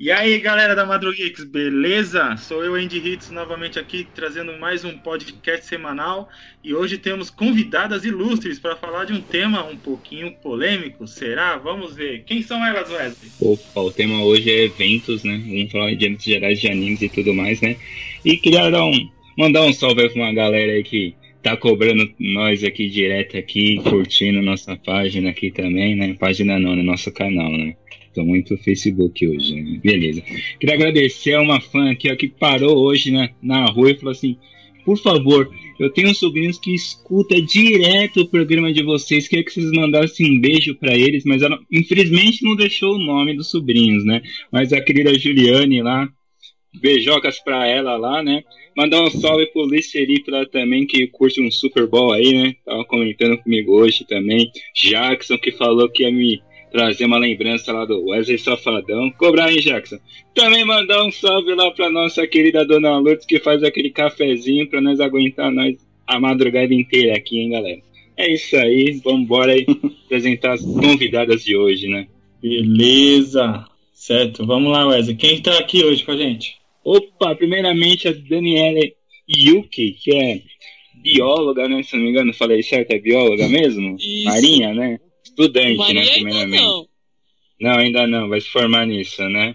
E aí, galera da Madrugeeks, beleza? Sou eu, Andy Hits, novamente aqui trazendo mais um podcast semanal. E hoje temos convidadas ilustres para falar de um tema um pouquinho polêmico. Será? Vamos ver. Quem são elas, Wesley? Opa, o tema hoje é eventos, né? Vamos falar de eventos gerais de animes e tudo mais, né? E queria dar um, mandar um salve para uma galera aí que tá cobrando nós aqui direto aqui, curtindo nossa página aqui também, né? Página não, né? Nosso canal, né? Tô muito Facebook hoje, né? Beleza. Queria agradecer a uma fã aqui ó, que parou hoje na, na rua e falou assim: por favor, eu tenho sobrinhos que escuta direto o programa de vocês. Queria que vocês mandassem um beijo para eles, mas ela infelizmente não deixou o nome dos sobrinhos, né? Mas a querida Juliane lá, beijocas pra ela lá, né? Mandar um salve pro Luiz Felipe lá também, que curte um Super Bowl aí, né? Tava comentando comigo hoje também. Jackson, que falou que ia me trazer uma lembrança lá do Wesley Safadão. Cobrar, hein, Jackson? Também mandar um salve lá pra nossa querida Dona Lourdes, que faz aquele cafezinho pra nós aguentar nós a madrugada inteira aqui, hein, galera? É isso aí, vamos embora aí apresentar as convidadas de hoje, né? Beleza! Certo, vamos lá, Wesley. Quem tá aqui hoje com a gente? Opa, primeiramente a Daniela Yuki, que é bióloga, né? Se não me engano, falei certo, é bióloga mesmo? Isso. Marinha, né? Estudante, Maria né? Primeiramente. não. Não, ainda não, vai se formar nisso, né?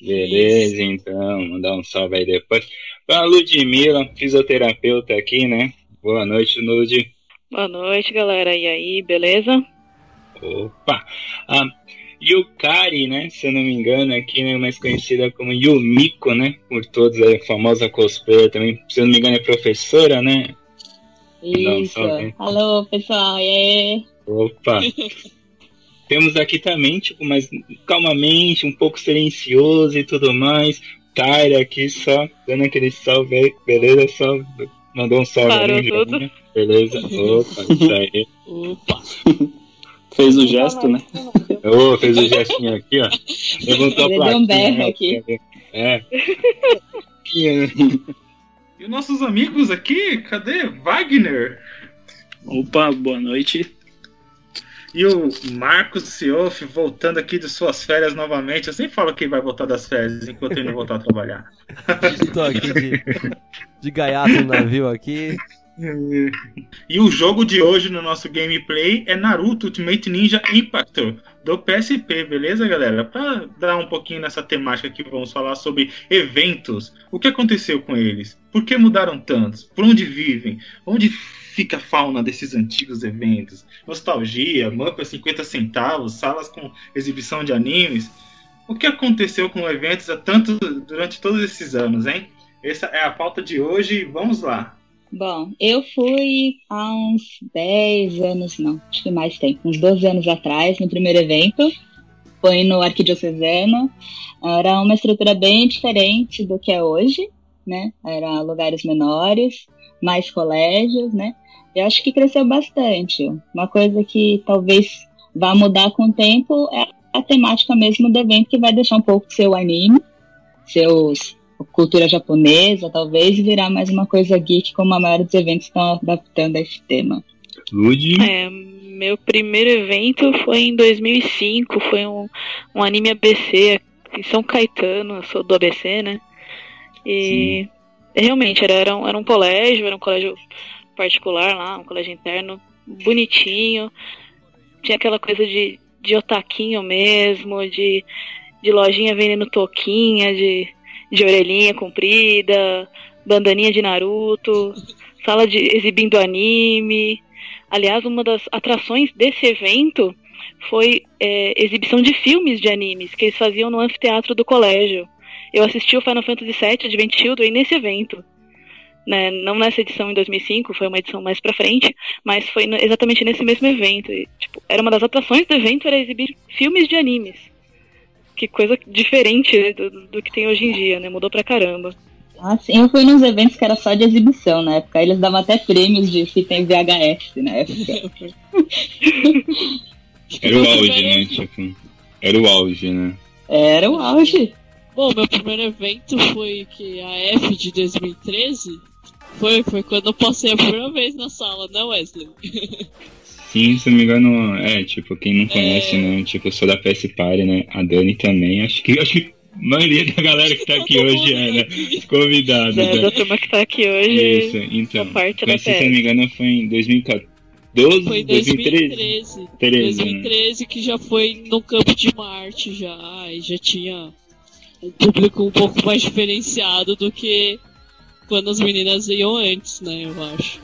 Beleza, então, mandar um salve aí depois. Pra Ludmilla, fisioterapeuta aqui, né? Boa noite, Lud. Boa noite, galera. E aí, beleza? Opa! A Yukari, né? Se eu não me engano, aqui, né? Mais conhecida como Yumiko, né? Por todos, a famosa cosplayer também. Se eu não me engano, é professora, né? Isso. vem. Alô, pessoal. E aí? Opa! Temos aqui também, tipo, mas calmamente, um pouco silencioso e tudo mais. Tyra aqui só dando aquele salve aí, beleza? Só mandou um salve Parou ali, tudo. né? Beleza? Opa, isso aí. Opa. Fez o gesto, né? Ô, fez o gestinho aqui, ó. Levantou a Ele deu plaquinha. um berro aqui. É. E os nossos amigos aqui? Cadê? Wagner? Opa, boa noite. E o Marcos Sioff voltando aqui de suas férias novamente. Eu sempre falo que vai voltar das férias enquanto ele não voltar a trabalhar. Tô aqui de, de gaiato no navio aqui. E o jogo de hoje no nosso gameplay é Naruto Ultimate Ninja Impactor do PSP, beleza, galera? Para dar um pouquinho nessa temática aqui, vamos falar sobre eventos. O que aconteceu com eles? Por que mudaram tantos? Por onde vivem? Onde fica a fauna desses antigos eventos? Nostalgia, mapa 50 centavos, salas com exibição de animes. O que aconteceu com eventos há tanto durante todos esses anos, hein? Essa é a pauta de hoje. Vamos lá. Bom, eu fui há uns 10 anos, não, acho que mais tempo, uns 12 anos atrás, no primeiro evento. Foi no Arquidiocesano. Era uma estrutura bem diferente do que é hoje, né? Era lugares menores, mais colégios, né? Eu acho que cresceu bastante. Uma coisa que talvez vá mudar com o tempo é a temática mesmo do evento, que vai deixar um pouco seu anime, seus cultura japonesa, talvez virar mais uma coisa geek, como a maioria dos eventos estão adaptando a esse tema. Lud. É, meu primeiro evento foi em 2005, foi um, um anime ABC em São Caetano, eu sou do ABC, né? E realmente era, era, um, era um colégio, era um colégio particular lá, um colégio interno, bonitinho. Tinha aquela coisa de, de otaquinho mesmo, de, de lojinha vendendo toquinha, de, de orelhinha comprida, bandaninha de Naruto, sala de exibindo anime. Aliás, uma das atrações desse evento foi é, exibição de filmes de animes que eles faziam no anfiteatro do colégio. Eu assisti o Final Fantasy VII Advent Children nesse evento. Né? Não nessa edição em 2005, foi uma edição mais pra frente, mas foi no- exatamente nesse mesmo evento. E, tipo, era uma das atrações do evento era exibir filmes de animes. Que coisa diferente né, do, do que tem hoje em dia, né? Mudou pra caramba. Assim, eu fui nos eventos que era só de exibição na época. Eles davam até prêmios de fita em VHS na época. Era o auge, né? Tipo, era o auge, né? Era o auge. Bom, meu primeiro evento foi que a F de 2013 foi, foi quando eu passei a primeira vez na sala, né, Wesley? Sim, se não me engano, é, tipo, quem não conhece, né? Tipo, eu sou da PS Party, né? A Dani também. Acho que, acho que maioria da galera que tá aqui hoje era aqui. convidada. Da, né? da turma que tá aqui hoje. Isso, então. parte Mas, se eu não me engano, foi em 2014, Foi em 2013. 2013. 13, né? 2013 que já foi no campo de Marte já, e já tinha um público um pouco mais diferenciado do que quando as meninas iam antes, né, eu acho.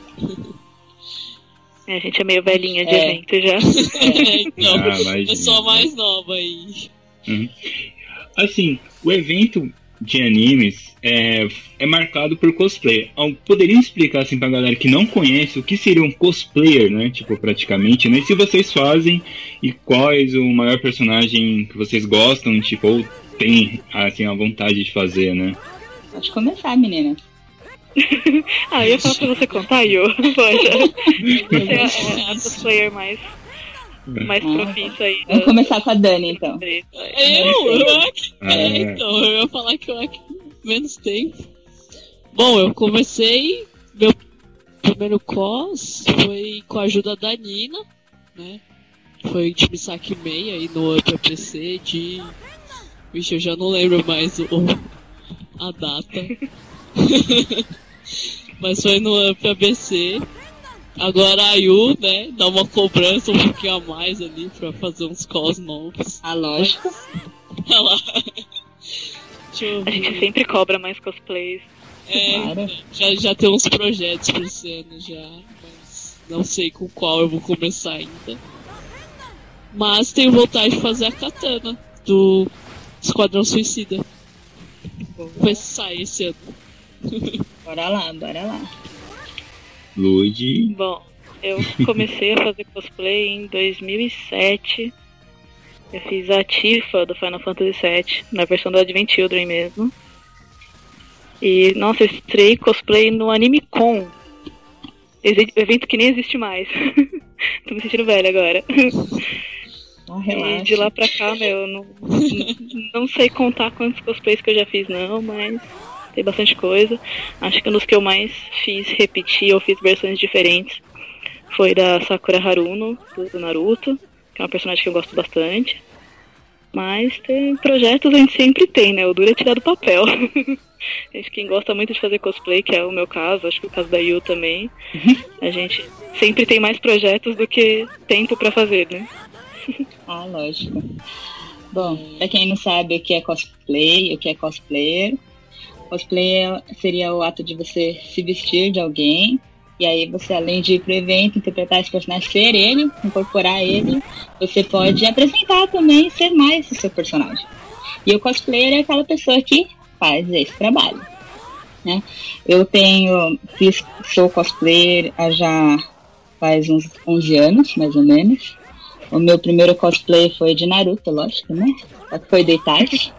É, a gente é meio velhinha de É. evento já. É, então, Ah, imagina. pessoa mais nova aí. Assim, o evento de animes é, é marcado por cosplay. Al- Poderia explicar assim pra galera que não conhece o que seria um cosplayer, né? Tipo, praticamente, né? Se vocês fazem e quais o maior personagem que vocês gostam, tipo, ou tem assim a vontade de fazer, né? Pode começar, menina. Ah, eu ia falar pra você contar, Yo. Pode. Você é a, a cosplayer mais, mais Ah, profissa aí. Vamos da- começar com a Dani, então. Eu, eu aqui. Ah, É, então, eu ia falar que eu aqui menos tempo. Bom, eu comecei. Meu primeiro cos foi com a ajuda da Nina, né? Foi de Misaki Mei aí no APC de. Vixe, eu já não lembro mais o, a data. Mas foi no Up ABC. Agora a Yu, né, dá uma cobrança um pouquinho a mais ali pra fazer uns cos novos. Ah, lógico. Eu A gente sempre cobra mais cosplays. É, Claro. já, já tem uns projetos pra esse ano já, mas não sei com qual eu vou começar ainda. Mas tenho vontade de fazer a katana do Esquadrão Suicida. Vamos ver se sai esse ano. Bora lá, bora lá. Lude. Bom, eu comecei a fazer cosplay em 2007. Eu fiz a Tifa do Final Fantasy VII, na versão do Advent Children mesmo. E, nossa, eu estreiei cosplay no Anime Con. Evento que nem existe mais. Tô me sentindo velha agora. Ó, E relaxa. de lá pra cá, meu, não, não sei contar quantos cosplays que eu já fiz, não, mas tem bastante coisa. Acho que um dos que eu mais fiz repetir ou fiz versões diferentes foi da Sakura Haruno, do Naruto, que é uma personagem que eu gosto bastante. Mas tem projetos a gente sempre tem, né? O duro é tirar do papel. acho que quem gosta muito de fazer cosplay, que é o meu caso, acho que o caso da Yu também, a gente sempre tem mais projetos do que tempo pra fazer, né? Ah, lógico. Bom, pra quem não sabe o que é cosplay, o que é cosplayer, cosplay é- seria o ato de você se vestir de alguém, e aí você, além de ir pro evento, interpretar esse personagem, ser ele, incorporar ele, você pode apresentar também, ser mais o seu personagem. E o cosplayer é aquela pessoa que faz esse trabalho. Né? Eu tenho, fiz, sou cosplayer há já faz uns 11 anos, mais ou menos. O meu primeiro cosplay foi de Naruto, lógico, né? Foi do Itachi.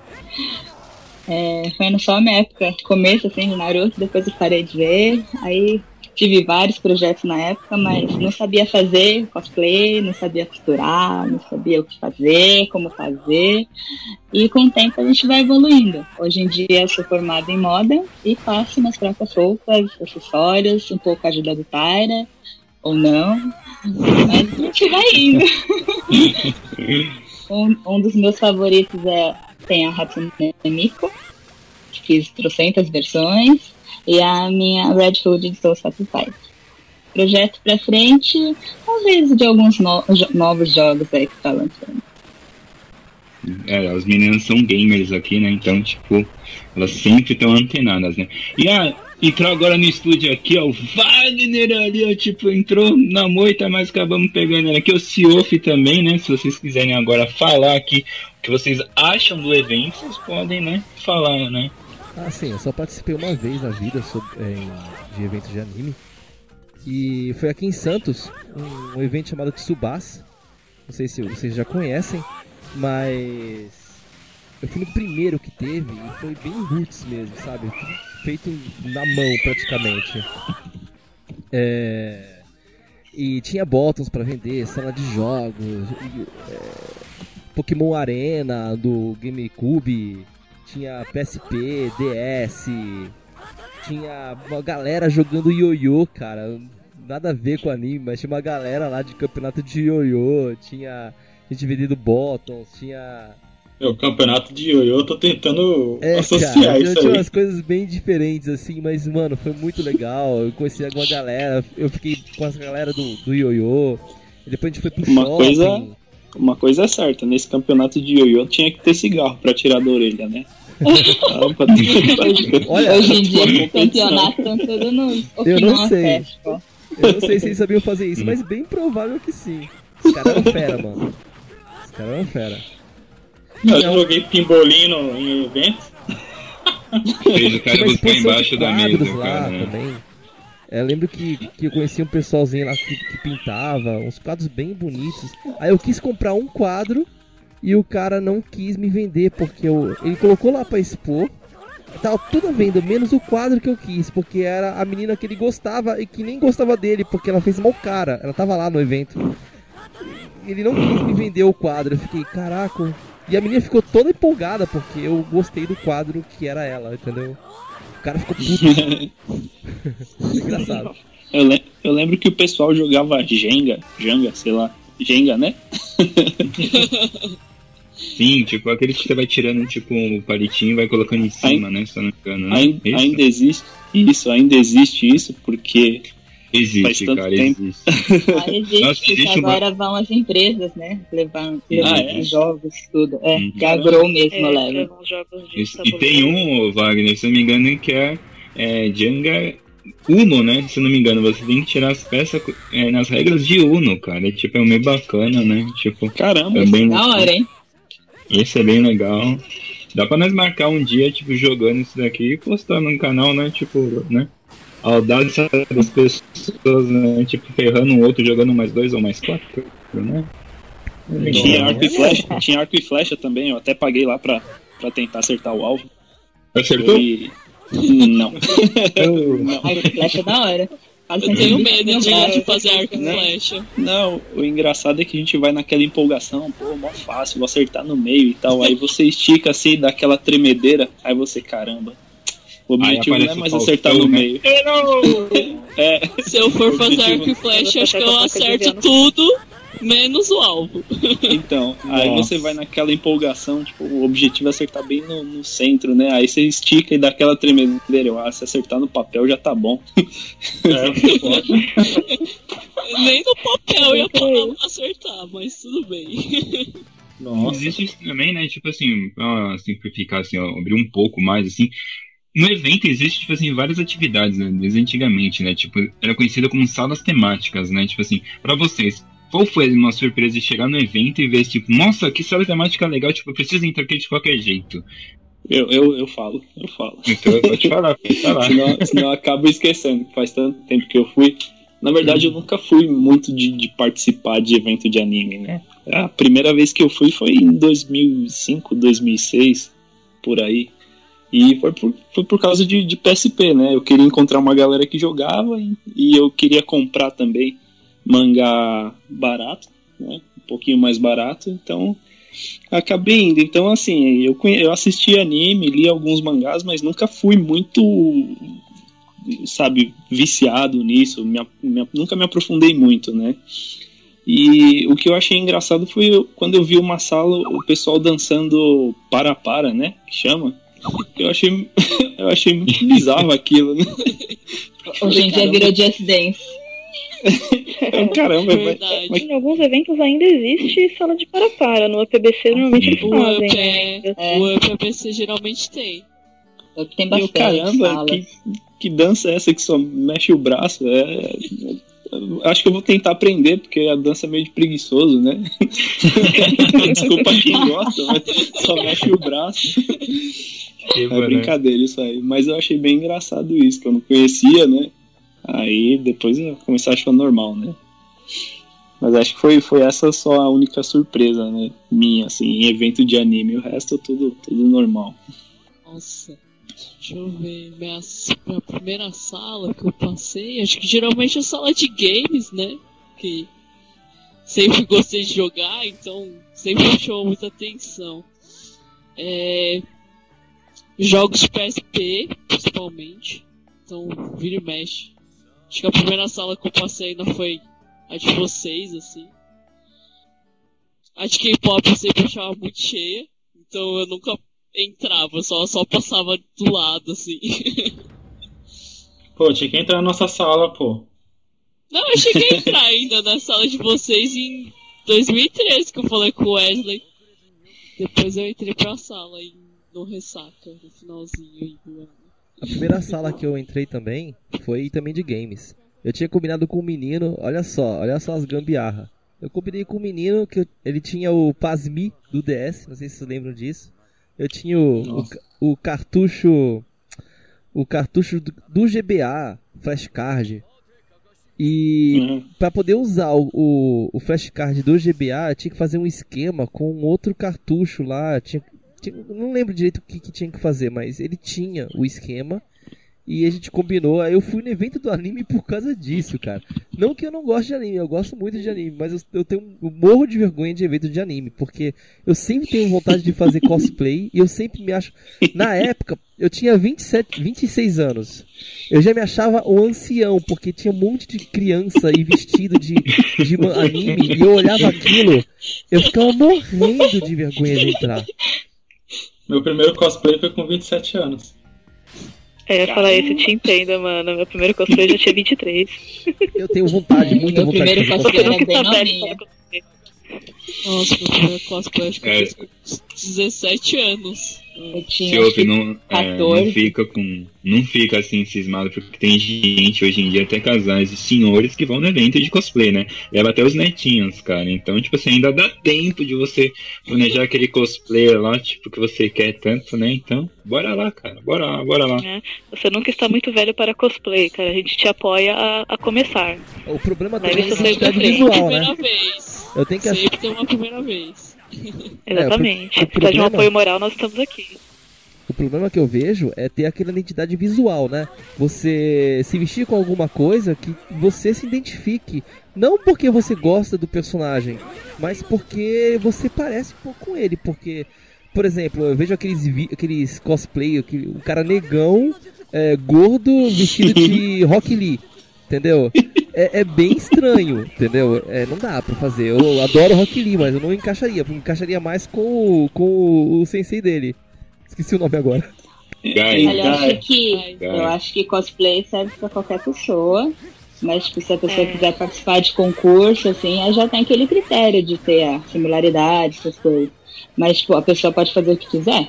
É, foi só minha época, começo assim de Naruto, depois eu parei de ver. Aí tive vários projetos na época, mas não sabia fazer cosplay, não sabia costurar, não sabia o que fazer, como fazer. E com o tempo a gente vai evoluindo. Hoje em dia eu sou formada em moda e faço minhas próprias roupas, acessórios, um pouco a ajuda do Tyra, ou não. Mas a gente vai indo. um, um dos meus favoritos é tem a Hatsune Miku, que fiz trocentas versões, e a minha Red Hood de Soul Sacrifice. Projeto pra frente, talvez de alguns no- novos jogos aí que tá lançando. É, as meninas são gamers aqui, né? Então, tipo, elas sempre estão antenadas, né? E a, entrou agora no estúdio aqui, ó, o Wagner ali, ó, tipo, entrou na moita, mas acabamos pegando ele aqui, o Ciof também, né? Se vocês quiserem agora falar aqui que vocês acham do evento, vocês podem, né, falar, né? Ah, sim, eu só participei uma vez na vida sobre, é, de eventos de anime. E foi aqui em Santos, um, um evento chamado Tsubasa. Não sei se vocês já conhecem, mas eu fui no primeiro que teve e foi bem roots mesmo, sabe? Feito na mão praticamente. É, E tinha botões pra vender, sala de jogos, e, é, Pokémon Arena do GameCube, tinha PSP, DS, tinha uma galera jogando ioiô, cara. Nada a ver com anime, mas tinha uma galera lá de campeonato de ioiô, tinha gente vendendo botões, tinha É o campeonato de ioiô, eu tô tentando É, associar cara, isso tinha aí. umas coisas bem diferentes, assim, mas, mano, foi muito legal. Eu conheci alguma galera, eu fiquei com essa galera do, do ioiô. Depois a gente foi pro Uma shopping. coisa- Uma coisa é certa, nesse campeonato de ioiô tinha que ter cigarro pra tirar da orelha, né? Olha, Hoje em dia, competição. campeonatos estão todos no Eu não sei. Eu não sei se eles sabiam fazer isso, mas bem provável que sim. Os caras eram fera, mano. Os caras eram fera. Eu já joguei pimbolino em eventos. Fez o cara uma buscar embaixo da mesa, lá cara. né? também. É, lembro que, que eu conhecia um pessoalzinho lá que, que pintava uns quadros bem bonitos. Aí eu quis comprar um quadro e o cara não quis me vender porque eu, ele colocou lá pra expor. Tava tudo à venda, menos o quadro que eu quis, porque era a menina que ele gostava e que nem gostava dele, porque ela fez mal cara. Ela tava lá no evento. Ele não quis me vender o quadro. Eu fiquei, caraca. E a menina ficou toda empolgada porque eu gostei do quadro que era ela, entendeu? O cara ficou puto. Engraçado. Eu, le- eu lembro que o pessoal jogava Jenga, Jenga, sei lá, Jenga, né? Sim, tipo, aquele que você vai tirando, tipo, um palitinho e vai colocando em cima, né? Se não me engano, né? Ainda existe isso, ainda existe isso, porque Existe, tanto cara, tempo. existe. Ah, existe, Nossa, existe uma- agora vão as empresas, né? Levar, levar Ah, é? os jogos, tudo. É, Hum. que a Grow mesmo É, leva. E tem um, Wagner, se eu não me engano, que é, é Jenga Uno, né? Se eu não me engano, você tem que tirar as peças é, nas regras de Uno, cara. Tipo, é meio bacana, né? Tipo, caramba, é bem, Da hora, hein? esse é bem legal. Dá pra nós marcar um dia, tipo, jogando isso daqui e postar no canal, né? Tipo, né? A audácia das pessoas, né? Tipo, ferrando um outro, jogando mais dois ou mais quatro, né? tinha Não, arco, e é flecha, tinha arco e flecha também, eu até paguei lá pra, pra tentar acertar o alvo. Acertou? Foi... Não. Arco e flecha é da hora. Eu tenho medo de, de fazer arco e Né? flecha. Não, o engraçado é que a gente vai naquela empolgação, pô, mó fácil, vou acertar no meio e tal. Aí você estica assim, dá aquela tremedeira, aí você, caramba. O objetivo não é mais acertar no né? meio. É, Se eu for fazer arco e flecha, acho que eu acerto desviando. tudo, menos o alvo. então, aí Nossa. você vai naquela empolgação, tipo, o objetivo é acertar bem no, no centro, né? Aí você estica e dá aquela tremedeira. Eu, ah, se acertar no papel já tá bom. É, pode. Nem no papel ia Também creio. pra acertar, mas tudo bem. Nossa. Existe isso também, né? Tipo assim, pra simplificar, assim, ó, abrir um pouco mais, assim. No evento existe, tipo assim, várias atividades, né? Desde antigamente, né? Tipo, era conhecida como salas temáticas, né? Tipo assim, pra vocês, qual foi uma surpresa de chegar no evento e ver, tipo, nossa, que sala temática legal, tipo, eu preciso entrar aqui de qualquer jeito. Eu, eu, eu falo, eu falo. Então eu vou te falar, pode falar. Senão, senão eu acabo esquecendo, que faz tanto tempo que eu fui. Na verdade, eu nunca fui muito de, de participar de evento de anime, né? A primeira vez que eu fui foi em 2005, 2006, por aí. E foi por, foi por causa de, de PSP, né? Eu queria encontrar uma galera que jogava e, e eu queria comprar também mangá barato, né? Um pouquinho mais barato, então acabei indo. Então, assim, eu, eu assisti anime, li alguns mangás, mas nunca fui muito, sabe, viciado nisso. Me me- nunca me aprofundei muito, né? E o que eu achei engraçado foi quando eu vi uma sala, o pessoal dançando para-para, né? Que chama. Eu achei, eu achei muito bizarro aquilo, né? Hoje em dia virou Just Dance. Eu, Caramba, mas, Verdade. mas Em alguns eventos ainda existe sala de para-para. No UPBC normalmente eles fazem, UP, né? é, É. o UPBC geralmente tem. Tem eu, bastante caramba, salas. que, que dança é essa que só mexe o braço? É, eu acho que eu vou tentar aprender, porque a dança é meio de preguiçoso, né? Desculpa quem gosta, mas só mexe o braço. É brincadeira isso aí. Mas eu achei bem engraçado isso, que eu não conhecia, né? Aí depois eu comecei a achar normal, né? Mas acho que foi, foi essa só a única surpresa, né? Minha, assim, em evento de anime. O resto tudo, tudo normal. Nossa. Deixa eu ver. Minha, minha primeira sala que eu passei, acho que geralmente é sala de games, né? Que sempre gostei de jogar, então sempre me chamou muita atenção. É, jogos PSP, principalmente. Então, vira e mexe. Acho que a primeira sala que eu passei ainda foi a de vocês, assim. A de K-pop eu sempre achava muito cheia. então eu nunca entrava, só, só passava do lado, assim. Pô, tinha que entrar na nossa sala, pô. Não, eu cheguei a entrar ainda na sala de vocês em 2013, que eu falei com o Wesley. Depois eu entrei pra sala em, no Ressaca, no finalzinho aí do ano. A primeira sala que eu entrei também foi também de games. Eu tinha combinado com um menino, olha só, olha só as gambiarra. Eu combinei com um menino que eu- ele tinha o Pasmi do DS, não sei se vocês lembram disso. Eu tinha o, o, o cartucho o cartucho do, do GBA, flashcard. E Uhum. Pra poder usar o, o, o flashcard do GBA, tinha que fazer um esquema com um outro cartucho lá. Tinha- não lembro direito o que, que tinha que fazer, mas ele tinha o esquema. E a gente combinou. Eu fui no evento do anime por causa disso, cara. Não que eu não goste de anime, eu gosto muito de anime, mas eu, eu tenho um morro de vergonha de evento de anime, porque eu sempre tenho vontade de fazer cosplay e eu sempre me acho. Na época, eu tinha 27, 26 anos. Eu já me achava um ancião, porque tinha um monte de criança e vestido de, de anime, e eu olhava aquilo, eu ficava morrendo de vergonha de entrar. Meu primeiro cosplay foi com 27 anos. É, eu ia falar isso, eu te entendo, mano. Meu primeiro cosplay eu já tinha 23. Eu tenho vontade, muita Meu vontade de primeiro fazer cosplay era nunca bem tá novinha. Nossa, meu primeiro cosplay acho que eu É. fiz com 17 anos. Eu Se tinha acho ouve, não, é, 14. não fica com. Não fica assim cismado, porque tem gente hoje em dia, até casais e senhores que vão no evento de cosplay, né? Leva até os netinhos, cara. Então, tipo assim, ainda dá tempo de você planejar aquele cosplay lá, tipo, que você quer tanto, né? Então, bora lá, cara. Bora lá, bora lá. Você nunca está muito velho para cosplay, cara. A gente te apoia a, a começar. O problema também é a identidade tem. visual, né? primeira vez. Eu tenho que achar. Sempre tem uma primeira vez. Exatamente. É, o pro- o Se precisar de um problema- apoio moral, nós estamos aqui. O problema que eu vejo é ter aquela identidade visual, né? Você se vestir com alguma coisa que você se identifique. Não porque você gosta do personagem, mas porque você parece um pouco com ele. Porque, por exemplo, eu vejo aqueles, aqueles cosplay, aquele, o cara negão, é, gordo, vestido de Rock Lee. Entendeu? É, é bem estranho, entendeu? É, não dá pra fazer. Eu adoro Rock Lee, mas eu não encaixaria. Eu encaixaria mais com, o- com o, o sensei dele. Esqueci o nome agora. Guy, Olha, eu acho que eu acho que cosplay serve pra qualquer pessoa. Mas tipo, se a pessoa É. quiser participar de concurso, assim, aí já tem aquele critério de ter a similaridade, essas coisas. Mas, tipo, a pessoa pode fazer o que quiser,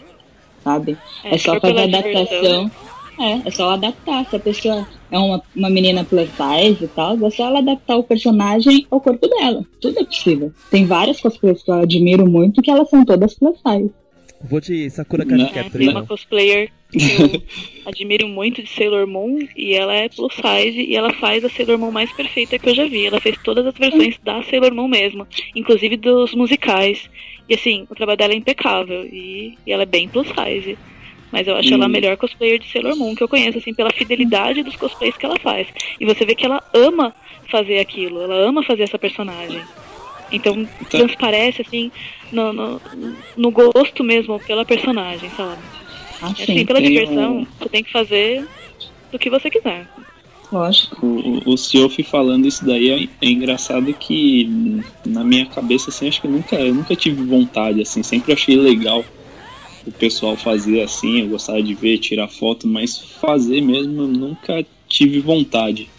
sabe? É, se só fazer adaptação. É, é só adaptar. Se a pessoa é uma, uma menina plus size e tal, é só ela adaptar o personagem ao corpo dela. Tudo é possível. Tem várias cosplays que eu admiro muito que elas são todas plus size. Vou de Sakura Card É, tem uma então. cosplayer que eu admiro muito de Sailor Moon e ela é plus size e ela faz a Sailor Moon mais perfeita que eu já vi. Ela fez todas as versões da Sailor Moon mesmo, inclusive dos musicais. E assim, o trabalho dela é impecável e, e ela é bem plus size. Mas eu acho ela a melhor cosplayer de Sailor Moon que eu conheço, assim, pela fidelidade dos cosplays que ela faz. E você vê que ela ama fazer aquilo, ela ama fazer essa personagem. Então transparece, assim, no, no, no gosto mesmo pela personagem, sabe? Assim, Assim, pela tem diversão, um- você tem que fazer do que você quiser. lógico. O, o Siofi falando isso daí é, é engraçado que na minha cabeça assim acho que nunca eu nunca tive vontade assim sempre achei legal o pessoal fazer assim eu gostava de ver tirar foto mas fazer mesmo eu nunca tive vontade.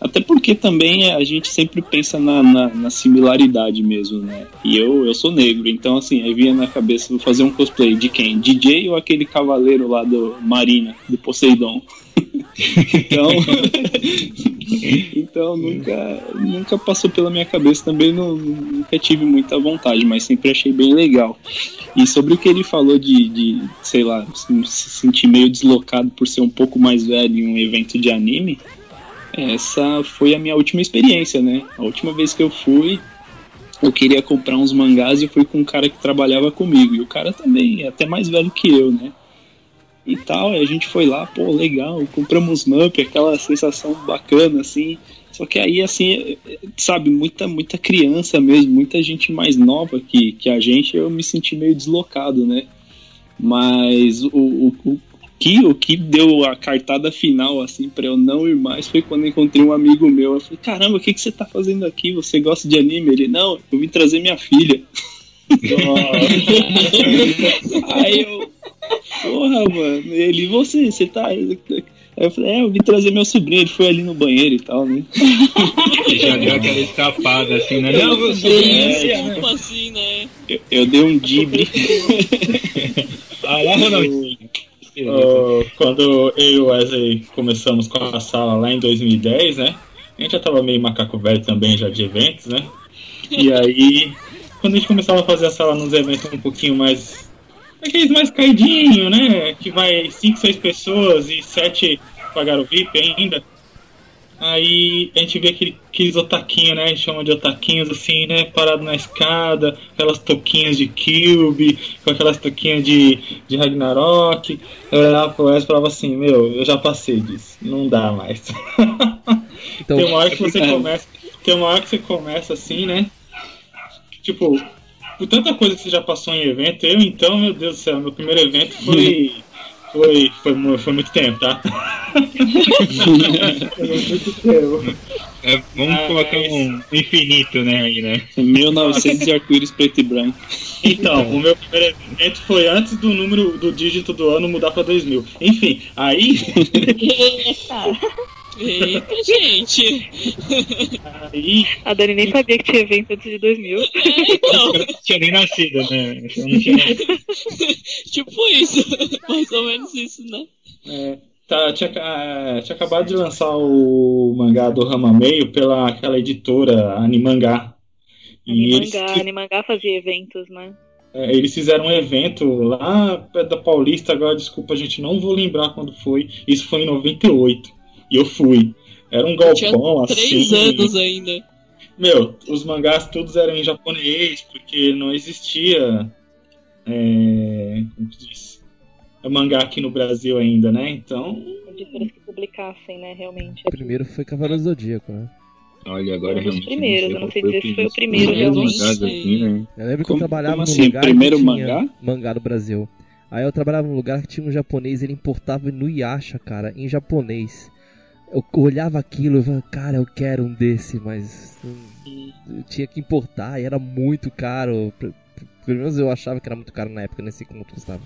Até porque também a gente sempre pensa na, na, na similaridade mesmo né? E eu eu sou negro então assim aí vinha na cabeça vou fazer um cosplay de quem? DJ ou aquele cavaleiro lá do Marina do Poseidon então então nunca, nunca passou pela minha cabeça também, não, nunca tive muita vontade, mas sempre achei bem legal. E sobre o que ele falou de, de sei lá, se se sentir meio deslocado por ser um pouco mais velho em um evento de anime, essa foi a minha última experiência, né? A última vez que eu fui, eu queria comprar uns mangás e fui com um cara que trabalhava comigo. E o cara também é até mais velho que eu, né? E tal. E a gente foi lá, pô, legal, compramos Mup, aquela sensação bacana, assim. Só que aí, assim, sabe, muita, muita criança mesmo, muita gente mais nova que, que a gente, eu me senti meio deslocado, né? Mas o, o, o que, o que deu a cartada final, assim, pra eu não ir mais foi quando encontrei um amigo meu. Eu falei, caramba, o que, que você tá fazendo aqui? Você gosta de anime? Ele, não, eu vim trazer minha filha. Aí eu. Porra, mano. Ele, e você? Você tá. Aí eu falei, é, eu vim trazer meu sobrinho, ele foi ali no banheiro e tal, né? Já deu aquela escapada assim, né? Não, você. É, Desculpa assim, né? eu, eu dei um dibre. Ah, lá, Ronaldinho. Quando eu e o Wesley começamos com a sala lá em 2010, né? A gente já tava meio macaco velho também, já de eventos, né? E aí, quando a gente começava a fazer a sala nos eventos um pouquinho mais. Aqueles mais caidinho, né? Que vai 5, 6 pessoas e 7 pagaram o VIP ainda. Aí a gente vê aquele, aqueles otaquinhos, né? A gente chama de otaquinhos assim, né? Parado na escada, aquelas toquinhas de Cube, com aquelas toquinhas de, de Ragnarok. Eu olhava pro Wes e falava assim, meu, eu já passei disso, não dá mais. Então, tem uma hora que você começa. Tem uma hora que você começa assim, né? Tipo, por tanta coisa que você já passou em evento, eu então, meu Deus do céu, meu primeiro evento foi. Foi, foi, foi muito tempo, tá? foi muito tempo. É, vamos Ah, colocar mas- um infinito, né, aí, né? 1900 de arco-íris preto e branco. Então, o meu primeiro evento foi antes do número do dígito do ano mudar pra 2000. Enfim, aí, Eita, gente. aí A Dani nem sabia que tinha evento antes de 2000. É, então, Eu não tinha nem nascido, né? Eu não tinha... tipo isso. Mais ou menos isso, né? é, tá, tinha, ah, tinha acabado de lançar o mangá do Rama Meio pela aquela editora Animangá. E eles, Animangá, Animangá fazia eventos, né? é, eles fizeram um evento lá perto da Paulista, agora desculpa, gente, não vou lembrar quando foi. Isso foi em 98. E eu fui. Era um Tinha galpão três assim. anos ainda. Meu, os mangás todos eram em japonês, porque não existia. É, como se diz? Mangá aqui no Brasil ainda, né? Então. Editoras que publicassem, né, realmente. o primeiro foi Cavaleiro Zodíaco, né? Olha, agora Um realmente. primeiros, eu não sei dizer se foi o primeiro, realmente. assim, né? Eu lembro que Como- eu trabalhava como num assim? lugar Primeiro que tinha mangá? mangá no Brasil. Aí eu trabalhava num lugar que tinha um japonês, ele importava no Yasha, cara, em japonês. Eu olhava aquilo e falava, cara, eu quero um desse, mas eu tinha que importar e era muito caro. Pelo menos eu achava que era muito caro na época, nem sei quanto custava.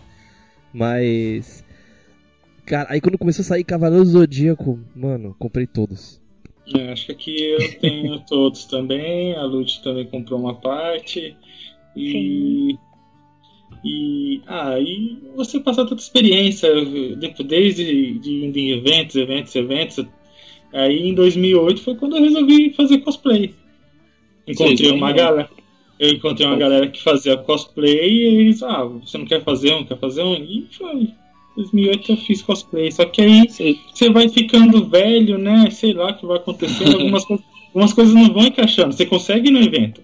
Mas. Cara, aí quando começou a sair Cavaleiro do Zodíaco, mano, comprei todos. é, acho que aqui eu tenho todos também. A Lute também comprou uma parte. E. E. Ah, e você passar tanta experiência, depois- desde de indo em eventos, eventos, eventos. Aí em 2008 foi quando eu resolvi fazer cosplay. Encontrei Vocês uma galera. Eu encontrei uma galera que fazia cosplay e eles, ah, você não quer fazer um, quer fazer um? E foi. 2008 eu fiz cosplay. Só que aí Você- você vai ficando velho, né? Sei lá o que vai acontecendo. Algumas, algumas coisas não vão encaixando. Você consegue ir no evento.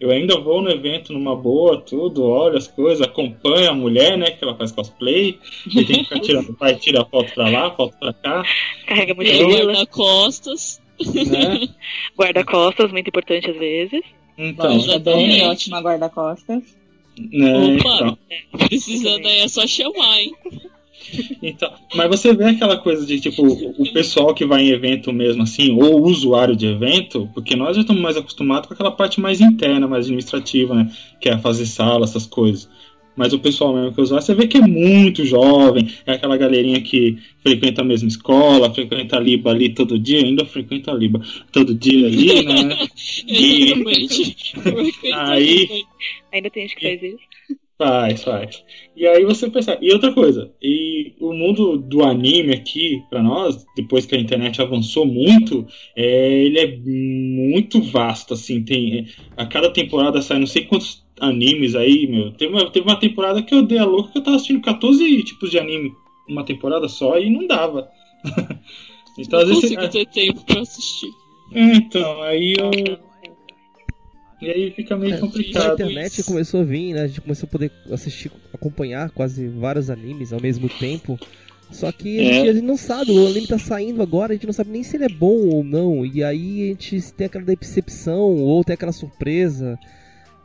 Eu ainda vou no evento numa boa, tudo, olho as coisas, acompanho a mulher, né? Que ela faz cosplay. E tem que ficar tirando, vai, tira foto pra lá, foto pra cá, Carrega E mochila, guarda-costas. né? guarda-costas, muito importante às vezes. Então, Mas- Loja Dani, Exatamente. ótima guarda-costas. né? Opa. Então. Precisando aí é só chamar, hein? Então, mas você vê aquela coisa de tipo o pessoal que vai em evento mesmo assim, ou o usuário de evento, porque nós já estamos mais acostumados com aquela parte mais interna, mais administrativa, né? Que é fazer sala, essas coisas. Mas o pessoal mesmo que usa, você vê que é muito jovem, é aquela galerinha que frequenta a mesma escola, frequenta a Liba ali todo dia, ainda frequenta a Liba todo dia ali, né? E Exatamente. Aí- Ainda tem gente que faz isso. Faz, faz. E aí você pensa. E outra coisa, e o mundo do anime aqui, pra nós, depois que a internet avançou muito, é, ele é muito vasto, assim, tem. A cada temporada sai não sei quantos animes aí, meu. Teve uma, teve uma temporada que eu dei a louca que eu tava assistindo 14 tipos de anime numa temporada só e não dava. então, Não às vezes. consigo ter tempo pra assistir. É, então, aí eu. E aí fica meio É, a complicado. internet começou a vir, né? A gente começou a poder assistir, acompanhar quase vários animes ao mesmo tempo. Só que a, É. gente, a gente não sabe, o anime tá saindo agora, a gente não sabe nem se ele é bom ou não. E aí a gente tem aquela decepção ou tem aquela surpresa.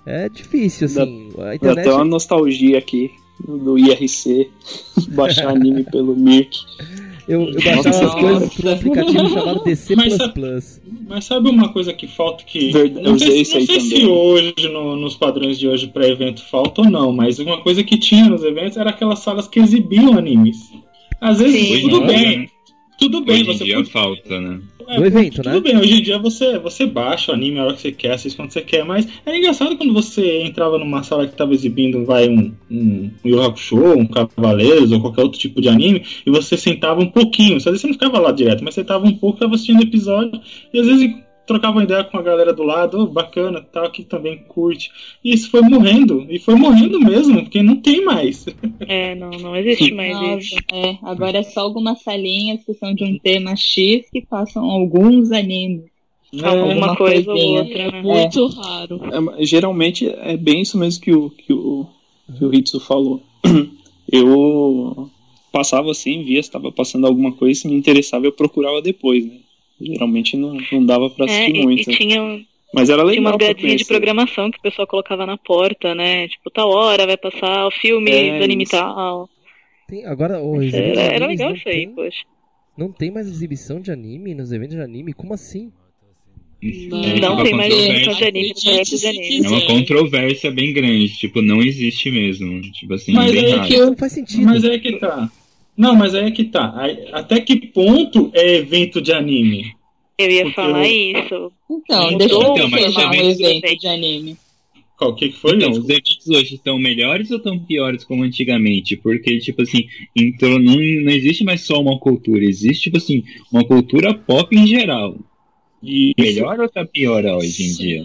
É difícil, assim. A Dá internet. até uma nostalgia aqui do IRC, baixar anime pelo Mirk. Eu, eu baixava Nossa. as coisas um aplicativo chamado DC++. Mas sabe- Mas sabe uma coisa que falta que. Verdade, não sei, isso não aí sei se hoje, no- nos padrões de hoje pra evento falta ou não, mas uma coisa que tinha nos eventos era aquelas salas que exibiam animes. Às vezes, Sim. tudo em bem. Tudo bem, Hoje em você dia pode falta, né? É, No evento, tudo né? bem, hoje em dia você, você baixa o anime a hora que você quer, assiste quando você quer, mas era engraçado quando você entrava numa sala que tava exibindo vai, um, um, um Yu Hakusho, um Cavaleiros ou qualquer outro tipo de anime, e você sentava um pouquinho, às vezes você não ficava lá direto, mas sentava um pouco, ficava assistindo episódio, e às vezes trocava uma ideia com a galera do lado, "Oh, bacana, tal, que também curte. E isso foi morrendo, e foi morrendo mesmo, porque não tem mais. É, não, não existe mais isso. Nossa, é, agora é só algumas salinhas que são de um tema X que passam alguns animes. Alguma alguma coisa ou outra, É né? muito raro. É, geralmente é bem isso mesmo que o, que o, que o Hitsu falou. Eu passava assim, via se estava passando alguma coisa, se me interessava, eu procurava depois, né? Geralmente não, não dava pra É, assistir e, muito. e tinha, Mas era tinha legal. umas pra gradinhas de programação que o pessoal colocava na porta, né? Tipo, tal hora vai passar o filme É, do anime isso. tal. Tem, agora, o Era, era legal isso aí, poxa. Não tem mais exibição de anime nos eventos de anime? Como assim? Não, É, Não uma tem mais exibição de anime, Acredite eventos de anime. É uma controvérsia bem grande, tipo, não existe mesmo. Tipo assim, Mas raro. que Não faz sentido. Mas é que tá. Não, mas aí é que tá. Até que ponto é evento de anime? Eu ia Porque falar eu- isso. Então, Então, deixa eu mas chamar um também- evento de anime. Qual que, que foi Então, isso? os eventos hoje estão melhores ou estão piores como antigamente? Porque, tipo assim, entrou, não, não existe mais só uma cultura, existe, tipo assim, uma cultura pop em geral. E Melhor ou tá pior hoje em dia?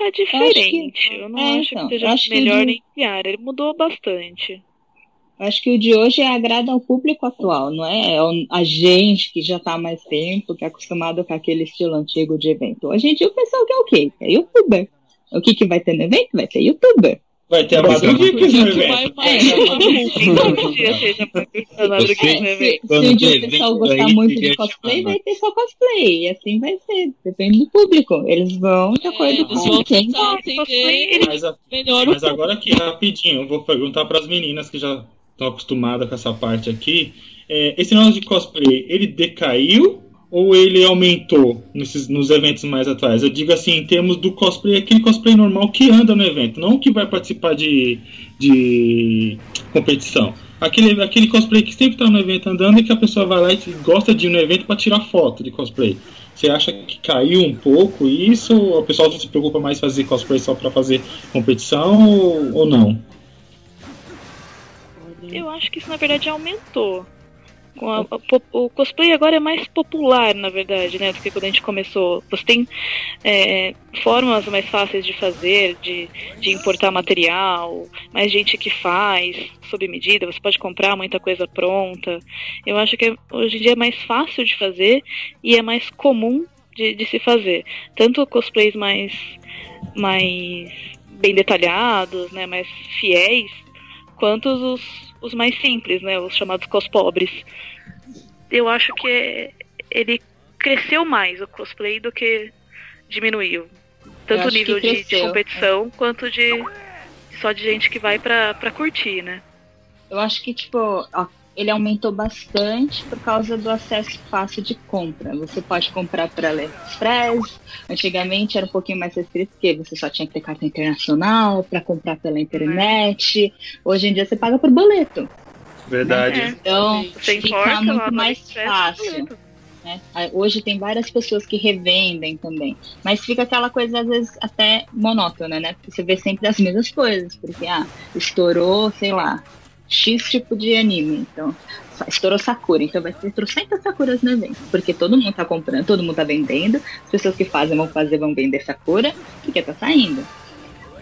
É diferente. Eu, que- não é, acho então, que eu seja acho que melhor de- nem pior. Ele mudou bastante. Eu Acho que o de hoje agrada ao público atual, não é? É o- a gente que já tá há mais tempo, que é acostumado com aquele estilo antigo de evento. Hoje em dia o pessoal quer o quê? É youtuber. O que, que vai ter no evento? Vai ter youtuber. vai ter a é que no que vai Você- que no Se, evento. se um o pessoal gostar muito de cosplay, vai ter só cosplay. E assim vai ser. Depende do público. Eles vão de acordo É, eles com vão quem tentar vai. atender Mas, a- melhor mas agora aqui, rapidinho, eu vou perguntar para as meninas que já estão acostumadas com essa parte aqui. É, esse negócio de cosplay, ele decaiu ou ele aumentou nesses, nos eventos mais atuais? Eu digo assim, em termos do cosplay, aquele cosplay normal que anda no evento, não que vai participar de, de competição. Aquele, aquele cosplay que sempre tá no evento andando e que a pessoa vai lá e gosta de ir no evento para tirar foto de cosplay. Você acha que caiu um pouco isso? O pessoal se preocupa mais fazer cosplay só para fazer competição ou, ou não? Eu acho que isso na verdade aumentou. A- a o cosplay agora é mais popular, na verdade, né? Do que quando a gente começou. Você tem é, formas mais fáceis de fazer, de, de importar material, mais gente que faz sob medida, você pode comprar muita coisa pronta. Eu acho que é- hoje em dia é mais fácil de fazer e é mais comum de, de se fazer. Tanto cosplays mais, mais bem detalhados, né? Mais fiéis, quanto os, os mais simples, né? Os chamados cospobres. Eu acho que ele cresceu mais o cosplay do que diminuiu. Tanto o nível de, de competição quanto de só de gente que vai pra, pra curtir, né? Eu acho que, tipo, ó, ele aumentou bastante por causa do acesso fácil de compra. Você pode comprar por AliExpress. Antigamente era um pouquinho mais restrito, porque você só tinha que ter carta internacional para comprar pela internet. Hoje em dia você paga por boleto. Verdade. É. Então, Você fica muito mais fácil. né? Hoje tem várias pessoas que revendem também. Mas fica aquela coisa, às vezes, até monótona, né? Porque você vê sempre as mesmas coisas. Porque, ah, estourou, sei lá, X tipo de anime. Então, estourou Sakura. Então vai ter trocentas Sakuras no evento. Porque todo mundo tá comprando, todo mundo tá vendendo. As pessoas que fazem vão fazer, vão vender Sakura. Porque tá saindo.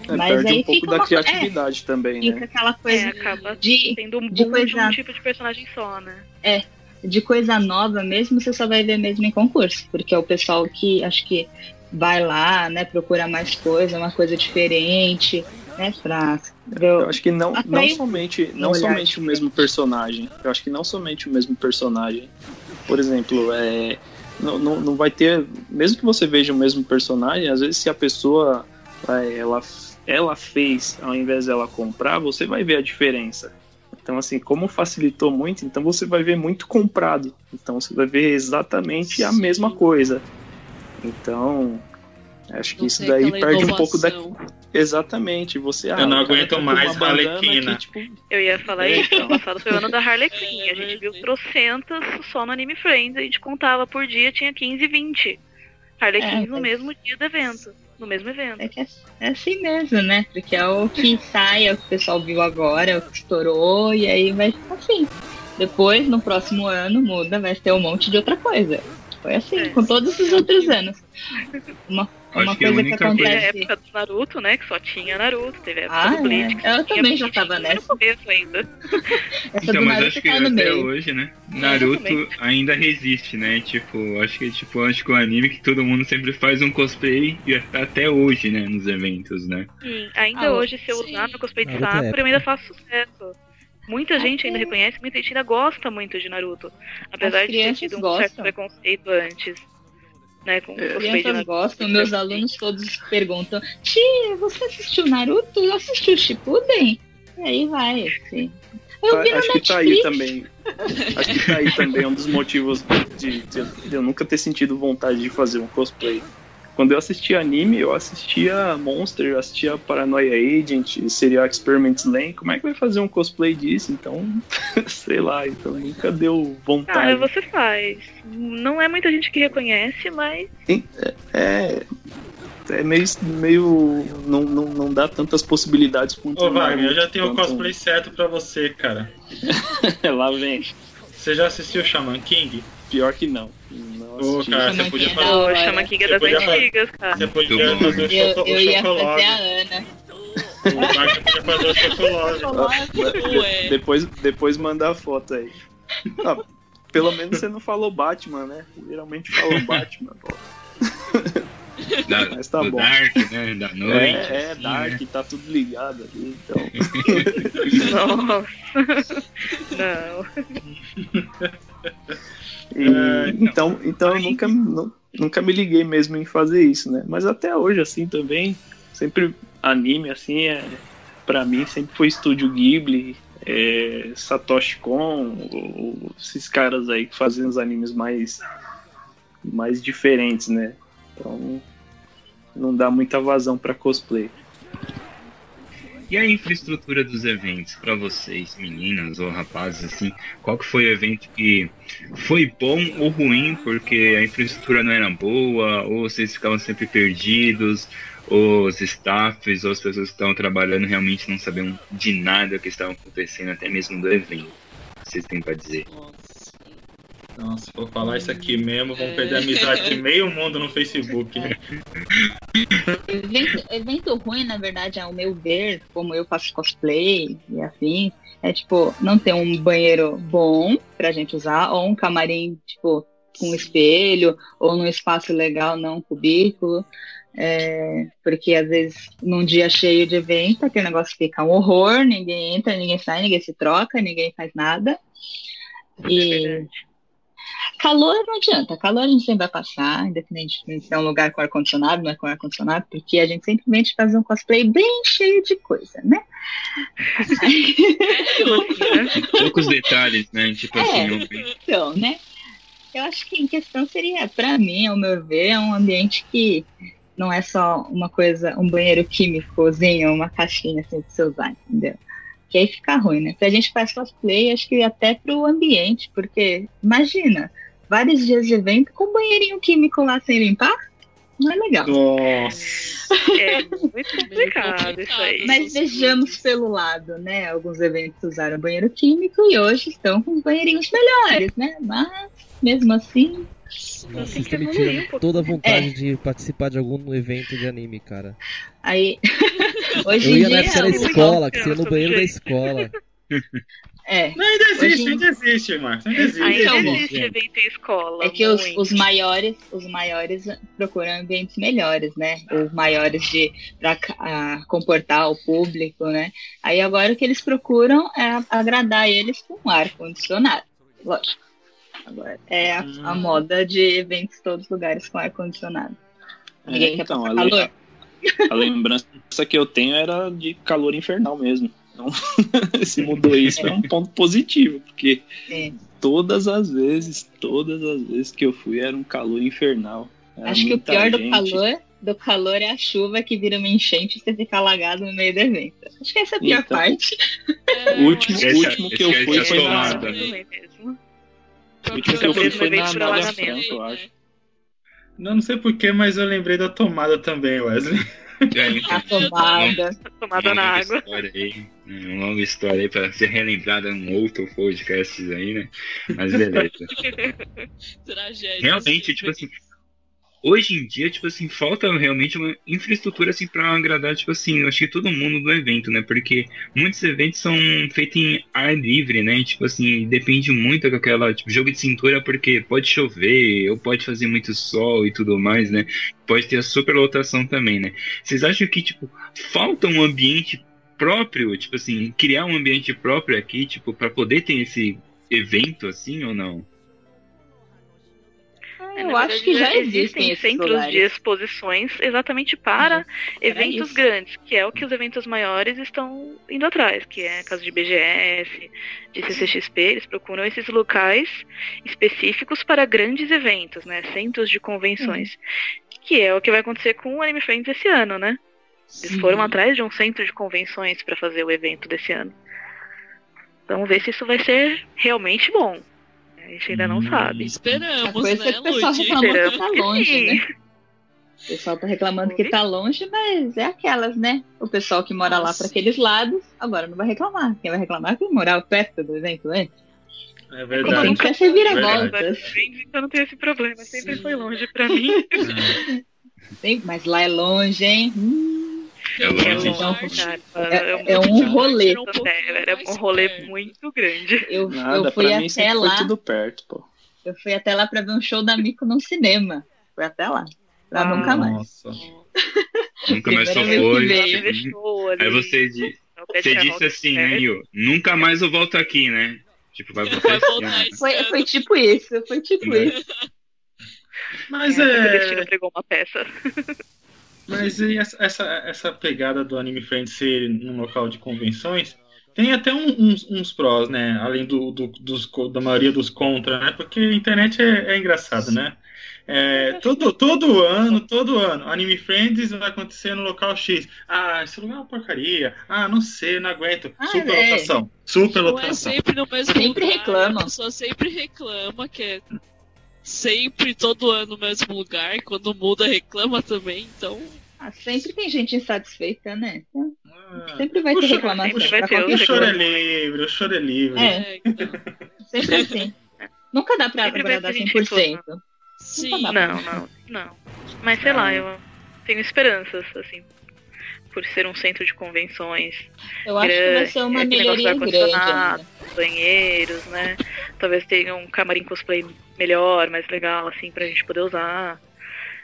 É, Mas perde aí um pouco fica da uma é, criatividade também, Fica né? aquela É, coisa acaba de tendo um de boom de, coisa- um tipo de personagem só, né? de coisa nova mesmo, você só vai ver mesmo em concurso, porque é o pessoal que acho que vai lá, né, procura mais coisa, uma coisa diferente, né, pra Eu acho que não, não somente, não somente o mesmo personagem. Eu acho que não somente o mesmo personagem. Por exemplo, é, não, não, não vai ter. Mesmo que você veja o mesmo personagem, às vezes se a pessoa é, ela, ela fez, ao invés dela comprar, você vai ver a diferença. Então, assim, como facilitou muito, então você vai ver muito comprado. Então, você vai ver exatamente a mesma coisa. Então, acho que Não isso daí perde um pouco da. Exatamente, você. ah, Eu não aguento mais uma bandana Arlequina. que, tipo, Eu ia falar É, isso, então. ano passado foi o ano da Harlequin. A gente viu trocentas só no Anime Friends, a gente contava por dia, tinha 15, 20. Harlequins É, no mas- mesmo dia do evento. No mesmo evento. É que é, é assim mesmo, né? Porque é o que sai, é o que o pessoal viu agora, é o que estourou, e aí vai ficar assim. Depois, no próximo ano, muda, vai ter um monte de outra coisa. Foi assim, É. com todos os outros anos. Uma, Acho uma que a coisa que única Teve a coisa- acontece. época do Naruto, né? Que só tinha Naruto. Teve a época Ah, do Bleach. é. Eu também já tava no nessa. começo ainda. Essa Então, do mas Naruto acho que tá no até meio. hoje, né? Naruto também. ainda resiste, né? Tipo, acho que tipo, acho que o anime que todo mundo sempre faz um cosplay e até hoje, né? Nos eventos, né? Sim, ainda Ah, hoje, se eu sim. usar meu cosplay de Naruto é Sakura, eu ainda faço sucesso. Muita gente ainda é. reconhece, muita gente ainda gosta muito de Naruto. Apesar As de ter tido um gostam. certo preconceito antes. Né, com de crianças gostam, meus alunos todos perguntam: Tia, você assistiu Naruto? Eu assisti o Shippuden? E aí vai, assim. Eu Tá- vi acho que tá aí também. Acho que tá aí também um dos motivos de, de- de eu nunca ter sentido vontade de fazer um cosplay. Quando eu assistia anime, eu assistia Monster, eu assistia Paranoia Agent, Serial Experiments Lane. Como é que vai fazer um cosplay disso? Então, sei lá, então nunca deu vontade. Cara, você faz. Não é muita gente que reconhece, mas É. É meio. meio não, não, não dá tantas possibilidades quanto Ô, Wagner, eu já tenho o quanto- cosplay certo pra você, cara. Lá vem. Você já assistiu Shaman King? Pior que não. Assisti. cara, você podia é fazer. hora. Chama é Você das antigas, cara. Você podia fazer o, Eu, o eu ia fazer a Ana. O depois, depois manda a foto aí. Ah, pelo menos você não falou Batman, né? Geralmente falou Batman. pô. Da, Mas tá bom. Dark, né? Da noite. É, é assim, Dark, né? tá tudo ligado ali, então. Nossa. Não. E- É, então, então eu nunca, nu- nunca me liguei mesmo em fazer isso, né? Mas até hoje, assim, também, sempre anime, assim, é, pra mim sempre foi Estúdio Ghibli, é, Satoshi Kon, o- esses caras aí que fazem os animes mais, mais diferentes, né? Então não dá muita vazão pra cosplay. E a infraestrutura dos eventos pra vocês, meninas ou rapazes, assim, qual que foi o evento que foi bom ou ruim porque a infraestrutura não era boa, ou vocês ficavam sempre perdidos, ou os staffs, ou as pessoas que estavam trabalhando realmente não sabiam de nada que estava acontecendo, até mesmo do evento. O que Vocês têm pra dizer? Nossa. Nossa, vou falar isso aqui mesmo, vamos É. perder a amizade de meio mundo no Facebook. né? Evento, evento ruim, na verdade, ao meu ver, como eu faço cosplay e afim, é tipo, não ter um banheiro bom pra gente usar, ou um camarim, tipo, com espelho, ou num espaço legal, não um cubículo. É, porque às vezes num dia cheio de evento, aquele negócio fica um horror, ninguém entra, ninguém sai, ninguém se troca, ninguém faz nada. E calor não adianta, calor a gente sempre vai passar, independente se é um lugar com ar-condicionado, não é com ar-condicionado, porque a gente simplesmente faz um cosplay bem cheio de coisa, né? Poucos detalhes, né? Tipo É. assim, Então, né? Eu acho que em questão seria, pra mim, ao meu ver, é um ambiente que não é só uma coisa, um banheiro químicozinho, uma caixinha assim de você usar, entendeu? Que aí fica ruim, né? Se a gente faz cosplay, acho que até pro ambiente, porque imagina, vários dias de evento com um banheirinho químico lá sem limpar, não é legal. Nossa. É muito complicado isso aí. Mas vejamos pelo lado, né? Alguns eventos usaram banheiro químico e hoje estão com os banheirinhos melhores, né? Mas, mesmo assim, Nossa, estão me um pouco. toda a vontade É. de participar de algum evento de anime, cara. aí. hoje Eu em ia na dia. época da muito escola, que você ia no banheiro da escola. É, Não, ainda existe, Hoje- ainda existe, Marcos. Ainda existe. Ainda Então, existe evento em escola. é que os, os maiores, os maiores procuram ambientes melhores, né? Ou maiores de para comportar o público, né? Aí agora o que eles procuram é agradar eles com ar condicionado, lógico. Agora é a, a Hum. moda de eventos em todos os lugares com ar condicionado. Ninguém É, quer então, calor. A lembrança que eu tenho era de calor infernal mesmo. Então, se mudou isso é um ponto positivo, porque É. todas as vezes, todas as vezes que eu fui era um calor infernal. Era Acho que o pior do gente. calor, do calor é a chuva que vira uma enchente e você fica alagado no meio do evento. Acho que essa é a pior Então. parte. É, O último, Esse- o último que eu esse- fui foi é na. Foi mesmo. O último que eu fui foi na Anália alagamento. Franco, eu acho. Não, não sei porquê, mas eu lembrei da tomada também, Wesley. É, então, A tomada. Tomada na longa água. História aí, né, uma longa história aí pra ser relembrada em outro podcast aí, né? Mas beleza. Tragédia. Realmente, tipo assim, hoje em dia, tipo assim, falta realmente uma infraestrutura assim para agradar, tipo assim, eu acho que todo mundo do evento, né? Porque muitos eventos são feitos em ar livre, né? Tipo assim, depende muito daquela, tipo, jogo de cintura, porque pode chover, ou pode fazer muito sol e tudo mais, né? Pode ter a superlotação também, né? Vocês acham que, tipo, falta um ambiente próprio, tipo assim, criar um ambiente próprio aqui, tipo, para poder ter esse evento assim ou não? É, Eu na acho que já verdade, existem centros lugares. de exposições exatamente para eventos isso. grandes, que é o que os eventos maiores estão indo atrás, que é caso de BGS, de CCXP, eles procuram esses locais específicos para grandes eventos, né? Centros de convenções. Que é o que vai acontecer com o Anime Friends esse ano, né? Eles Sim. foram atrás de um centro de convenções para fazer o evento desse ano. Vamos ver se isso vai ser realmente bom. A gente ainda não Hum. sabe. A Esperamos, coisa né, que o pessoal reclamou que tá longe, né? O pessoal tá reclamando que tá longe, mas é aquelas, né? O pessoal que mora lá Nossa. para aqueles lados, agora não vai reclamar. Quem vai reclamar é quem morar perto do evento antes. É Como verdade. nunca se vira voltas. Então não tem esse problema, sempre Sim. foi longe pra mim. Sim, Mas lá é longe, hein? Hum, É longe. cara. É- é um rolê. Era um rolê muito grande. eu, Nada, eu fui pra mim até sempre lá. foi tudo perto, pô. Eu fui até lá pra ver um show da Mico no cinema. Fui até lá. Pra Ah, nunca mais. Nossa. Nunca mais só foi. Aí você, você disse assim, né, inferno. Yu? Nunca mais eu volto aqui, né? Tipo, vai voltar Foi, foi tipo isso, foi tipo Né? isso. Mas É, O destino é. entregou uma peça. Mas e essa, essa, essa pegada do Anime Friends ser num local de convenções tem até um- uns, uns prós, né? Além do, do- dos, da maioria dos contra, né? Porque a internet é, é engraçado, né? É, todo, todo ano, todo ano, Anime Friends vai acontecer no local X. Ah, esse lugar é uma porcaria. Ah, não sei, não aguento. Ah, Superlotação. Não é Superlotação. sempre no mesmo Sempre lugar. reclamam. Pessoa sempre reclama que é sempre todo ano no mesmo lugar. Quando muda, reclama também. Então, Ah, sempre tem gente insatisfeita, né? Ah, Sempre vai ter reclamação. sempre vai ter O choro é livre, o choro é livre. É. é, então, Sempre assim. Nunca dá pra Sempre agradar ter gente 100%. sim. Não, não, não. Mas sei lá, eu tenho esperanças, assim. Por ser um centro de convenções, Eu acho que vai ser uma melhoria grande banheiros, né? Talvez tenha um camarim cosplay melhor, mais legal, assim, pra gente poder usar.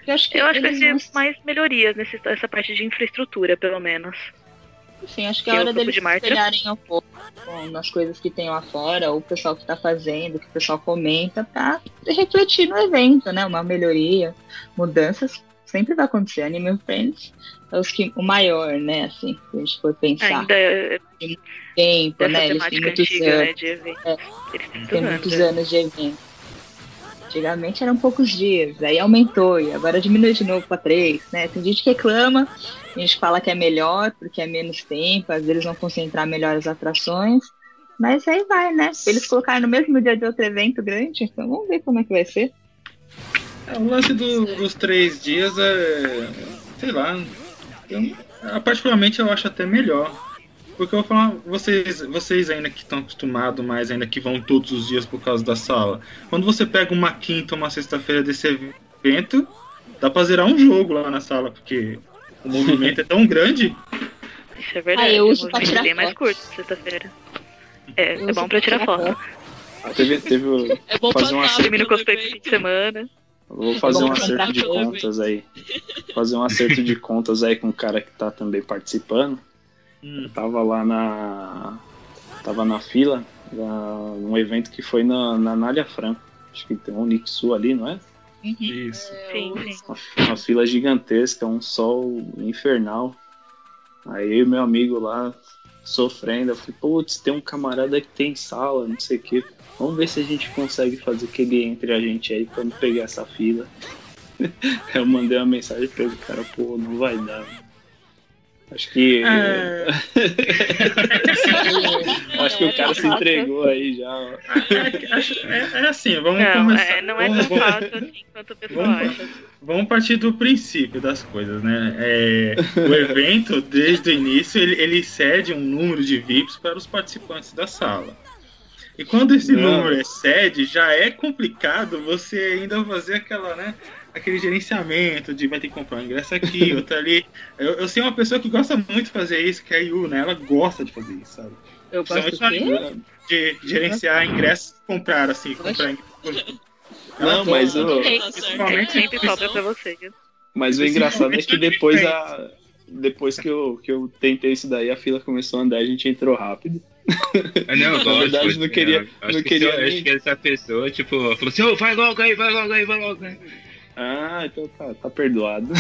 Eu acho que, Eu acho que vai ser vão- mais melhorias nessa parte de infraestrutura, pelo menos. Sim, acho que é é o hora deles de espelharem um pouco com- nas coisas que tem lá fora, ou o pessoal que tá fazendo, que o pessoal comenta, pra refletir no evento, né? Uma melhoria, mudanças, sempre vai acontecer. Anime Friends é os que, o maior, né? Assim, se a gente for pensar. Ainda é Tempo, dessa né? Eles têm muitos antiga, anos. né, de. É. Eles têm Tem muitos anos. anos de evento. Antigamente eram poucos dias, aí aumentou e agora diminui de novo para três, né? Tem gente que reclama, a gente fala que é melhor porque é menos tempo, às vezes vão concentrar melhor as atrações, mas aí vai, né? Eles colocaram no mesmo dia de outro evento grande, então vamos ver como é que vai ser. É, o lance do- dos três dias é. sei lá. Eu, particularmente eu acho até melhor. Porque eu vou falar, vocês, vocês ainda que estão acostumados mais, ainda que vão todos os dias por causa da sala. Quando você pega uma quinta ou uma sexta-feira desse evento, dá pra zerar um jogo lá na sala, porque o movimento é tão grande. Isso é verdade. Ah, eu o movimento tirar é bem mais curto, sexta-feira. É, Eu é bom pra tirar foto. Teve, teve, o- É bom Fazer pra uma Termina cosplay fim de semana. vou fazer bom um acerto de contas aí. Fazer um acerto de contas aí com o cara que tá também participando. Hum. Eu tava lá na. Tava na fila, da, um evento que foi na, na Nália Franco. Acho que tem um Nixu ali, não é? Isso. Sim, sim. Uma fila gigantesca, um sol infernal. Aí eu e meu amigo lá sofrendo. Eu falei, putz, tem um camarada que tem sala, não sei o que. Vamos ver se a gente consegue fazer que ele entre a gente aí pra não pegar essa fila. eu mandei uma mensagem pra ele, cara, pô, não vai dar. Acho que. É. Acho que o cara se entregou aí já. É, acho- é- é assim, vamos Não, começar. é, não é vamos, tão vamos- fácil assim quanto o pessoal Vamos- acha. vamos partir do princípio das coisas, né? É, o evento, desde o início, ele, ele cede um número de VIPs para os participantes da sala. E quando esse Não. número excede, já é complicado você ainda fazer aquela, né? Aquele gerenciamento de vai ter que comprar um ingresso aqui, outro ali. Eu, eu sei uma pessoa que gosta muito de fazer isso, que é a Yu, né? Ela gosta de fazer isso, sabe? Eu gosto do quê? De gerenciar ingressos e comprar, assim, comprar ingressos. Não, mas o. Principalmente Sempre sobra pra você. mas o engraçado é que depois a. Depois que eu, que eu tentei isso daí, a fila começou a andar e a gente entrou rápido. Ah, não, Na verdade, assim, não queria- eu Acho, não que, queria acho que essa pessoa, tipo, falou assim, ô, vai logo aí, vai logo aí, vai logo aí. Ah, então tá, tá perdoado.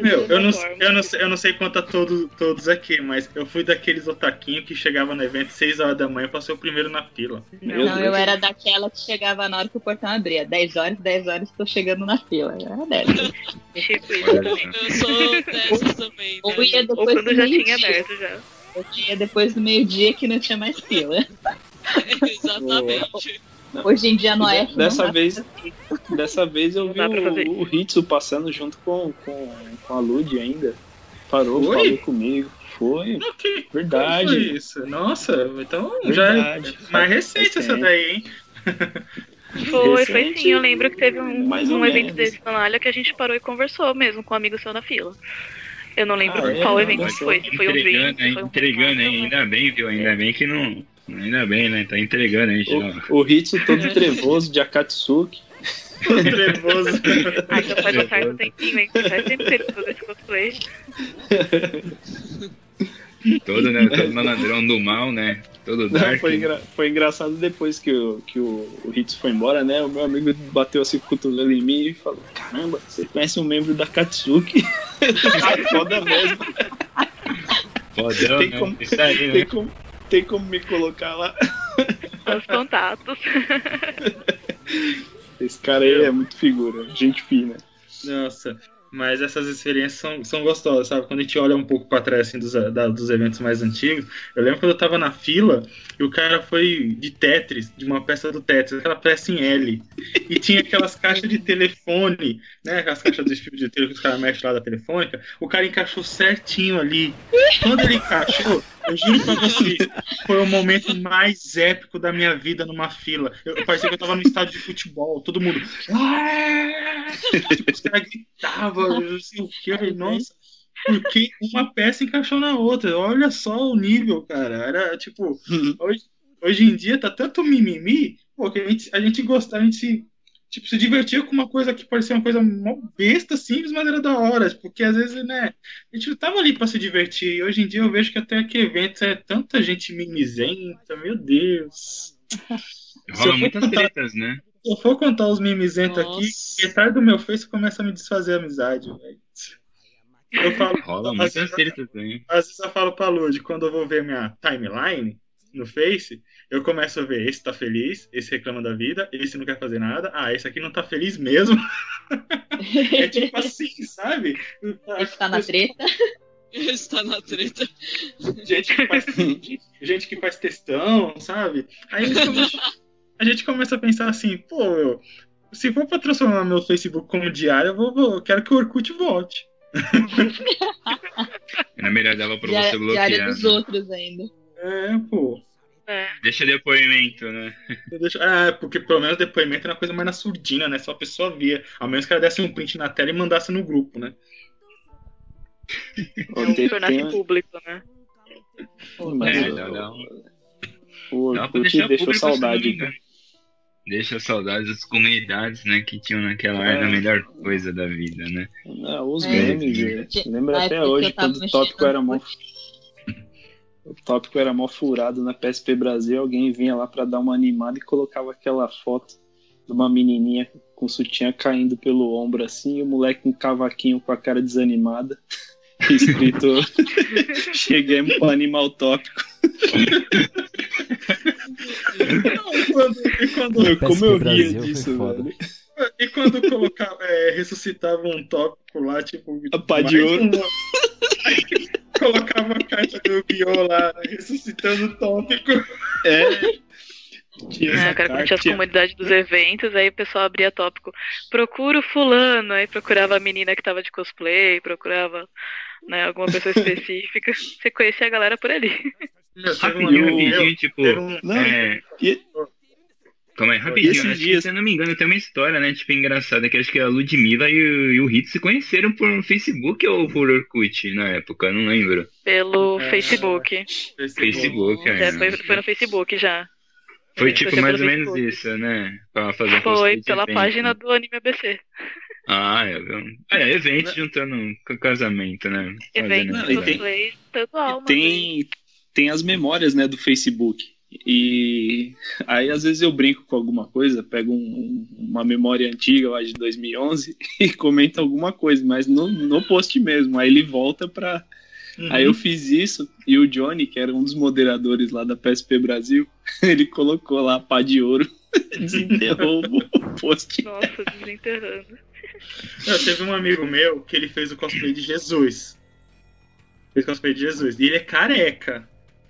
Meu, eu não, eu, não, sei- eu não sei quanto a todos, todos aqui, mas eu fui daqueles otaquinhos que chegava no evento 6 horas da manhã pra ser o primeiro na fila. Meu Não, Deus. eu era daquela que chegava na hora que o portão abria. 10 horas, 10 horas, tô chegando na fila. Eu era dessa. Tipo. Eu sou dessas também. Ou ia Ou depois quando do já tinha aberto já. Eu tinha depois do meio-dia que não tinha mais fila. Exatamente. Hoje em dia no não dessa dá vez-. Dessa vez eu Não vi o, o Hitsu passando junto com, com, com a Lud ainda. Parou, Foi? falou comigo. Foi, Não, que, verdade. Foi isso? Nossa, então já é Verdade. mais recente essa daí, hein? Foi, foi sim. Eu lembro que teve um, um evento desse na que a gente parou e conversou mesmo com um amigo seu na fila. Eu não lembro Ah, é? qual evento que foi. Se foi um Entregando, drink, se foi um entregando, hein? Ainda bem, viu? Ainda bem que não. Ainda bem, né? Tá entregando aí, já. O, o Hitsu todo trevoso de Akatsuki. Tô trevoso. Ah, já faz um certo tempinho, hein? Faz tempo que ele fez esse cosplay. Todo, né? Todo malandrão do mal, né? Todo Não, dark. foi, engra- foi engraçado depois que, o, que o, o Hitsu foi embora, né? O meu amigo bateu assim o cotovelo em mim e falou: Caramba, você conhece um membro da Akatsuki? Ah, Foda mesmo. Fodão, Tem né? como- Isso aí, Tem né? como, tem como me colocar lá? Os contatos. Esse cara aí é muito figura, gente fina. Nossa, mas essas experiências são, são gostosas, sabe? Quando a gente olha um pouco pra trás assim, dos, da- dos eventos mais antigos, eu lembro quando eu tava na fila e o cara foi de Tetris, de uma peça do Tetris, aquela peça em L, e tinha aquelas caixas de telefone, né? Aquelas caixas de fio de telefone que os caras mexem lá da telefônica, o cara encaixou certinho ali. Quando ele encaixou, eu juro pra vocês, foi o momento mais épico da minha vida numa fila. Eu, eu parecia que eu tava no estádio de futebol, todo mundo. "Ah!" Tipo, os caras gritavam, eu não sei o que, eu nossa, porque uma peça encaixou na outra. Olha só o nível, cara. Era tipo, hoje, hoje em dia tá tanto mimimi, pô, que a gente, a gente gosta, a gente se, tipo, se divertia com uma coisa que parecia uma coisa besta, simples, mas era da hora. Porque às vezes, né, a gente não tava ali pra se divertir. E hoje em dia eu vejo que até que eventos é tanta gente mimizenta, meu Deus. Rola muitas contar- tretas, né? Se eu for contar os mimizentos aqui, metade do meu face começa a me desfazer a amizade, velho. Eu falo, Rola muitas tretas aí. às vezes eu falo pra Lud, quando eu vou ver minha timeline no Face, eu começo a ver, esse tá feliz, esse reclama da vida, esse não quer fazer nada, ah, esse aqui não tá feliz mesmo. é tipo assim, sabe? Esse tá na treta. Está na treta. gente que faz, gente que faz textão, sabe? Aí a gente, começa, a gente começa a pensar assim, pô, eu, se for pra transformar meu Facebook como diário, eu, vou, vou- eu quero que o Orkut volte. Era melhor dava pra você bloquear. diária dos né? outros ainda. É, pô. É. Deixa depoimento, né? Deixo- Ah, porque pelo menos depoimento era uma coisa mais na surdina, né? Só a pessoa via. Ao menos que ela desse um print na tela e mandasse no grupo, né? É um tem- público, né? mas É, o- dá um- O Orkut deixou não saudade. engano. Deixa saudades das comunidades, né? Que tinham naquela É. era a melhor coisa da vida, né? Não, os É, memes, gente. Lembra até hoje, tava todo tópico era mó. O tópico era mó furado na PSP Brasil, alguém vinha lá pra dar uma animada e colocava aquela foto de uma menininha com sutiã caindo pelo ombro assim, e o moleque com um cavaquinho com a cara desanimada, escrito Cheguemos pra animar o tópico. Quando, quando, como eu Brasil foi disso, velho. e quando colocava, é, ressuscitava um tópico lá, tipo. A pá de ouro. um- Aí colocava a caixa do Biol lá, né, ressuscitando o tópico. É. Tinha É, cara, quando carta, tinha as comunidades dos eventos, aí o pessoal abria tópico, procura o fulano, aí procurava a menina que tava de cosplay, procurava né, alguma pessoa específica. Você conhecia a galera por ali. Um Rapidinho, amigo meu, rapidinho, tipo. um- Não, É, e- calma aí, rapidinho. esses acho que, dias- se eu não me engano, tem uma história, né? Tipo, engraçada, que acho que a Ludmilla e o, e o Hit se conheceram por Facebook ou por Orkut na época, não lembro. Pelo É, Facebook. Facebook, é. Já foi, foi no Facebook já. Foi É, tipo foi mais ou menos Facebook. isso, né? Pra fazer um Foi pela evento. página do Anime ABC. Ah, é. É, evento juntando com casamento, né? Evento, cosplay, tanto alma. tem, tem as memórias, né, do Facebook. E aí, às vezes, eu brinco com alguma coisa, pego um- uma memória antiga lá de 2011 e comento alguma coisa, mas no, no post mesmo. Aí ele volta pra. Uhum. Aí eu fiz isso e o Johnny, que era um dos moderadores lá da PSP Brasil, ele colocou lá pá de ouro, desenterrou o post. Nossa, desenterrando. Não, teve um amigo meu que ele fez o cosplay de Jesus. Fez cosplay de Jesus. E ele é careca.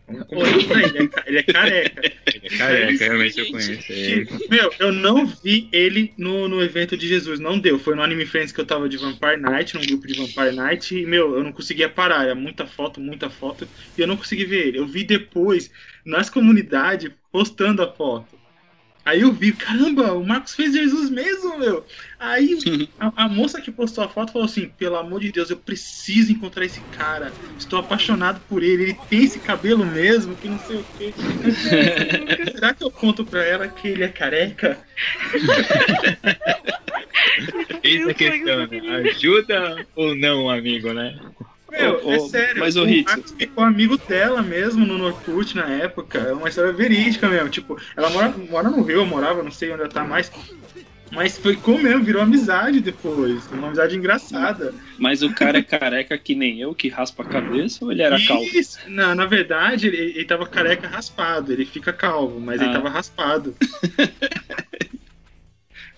Ele é, ele é careca. Ele é careca, realmente eu conheço ele. Meu, eu não vi ele no, no evento de Jesus, não deu. Foi no Anime Friends que eu tava de Vampire Night, num grupo de Vampire Night, e, meu, eu não conseguia parar. Era muita foto, muita foto, e eu não consegui ver ele. Eu vi depois, nas comunidades, postando a foto. Aí eu vi, caramba, o Marcos fez Jesus mesmo, meu. Aí a, a moça que postou a foto falou assim: pelo amor de Deus, eu preciso encontrar esse cara. Estou apaixonado por ele. Ele tem esse cabelo mesmo, que não sei o quê. Será que eu conto pra ela que ele é careca? Eis a questão, né? Ajuda ou não, amigo, né? Meu, é sério. mas, o Marcos ficou amigo dela mesmo no Norkut na época. É uma história verídica mesmo. Tipo, ela mora, mora no Rio, eu morava, não sei onde ela tá mais. Mas ficou mesmo, virou amizade depois. Uma amizade engraçada. Mas o cara é careca que nem eu, que raspa a cabeça, ou ele era calvo? Isso, na, verdade, ele, ele tava careca raspado. Ele fica calvo, mas ele Ah. tava raspado.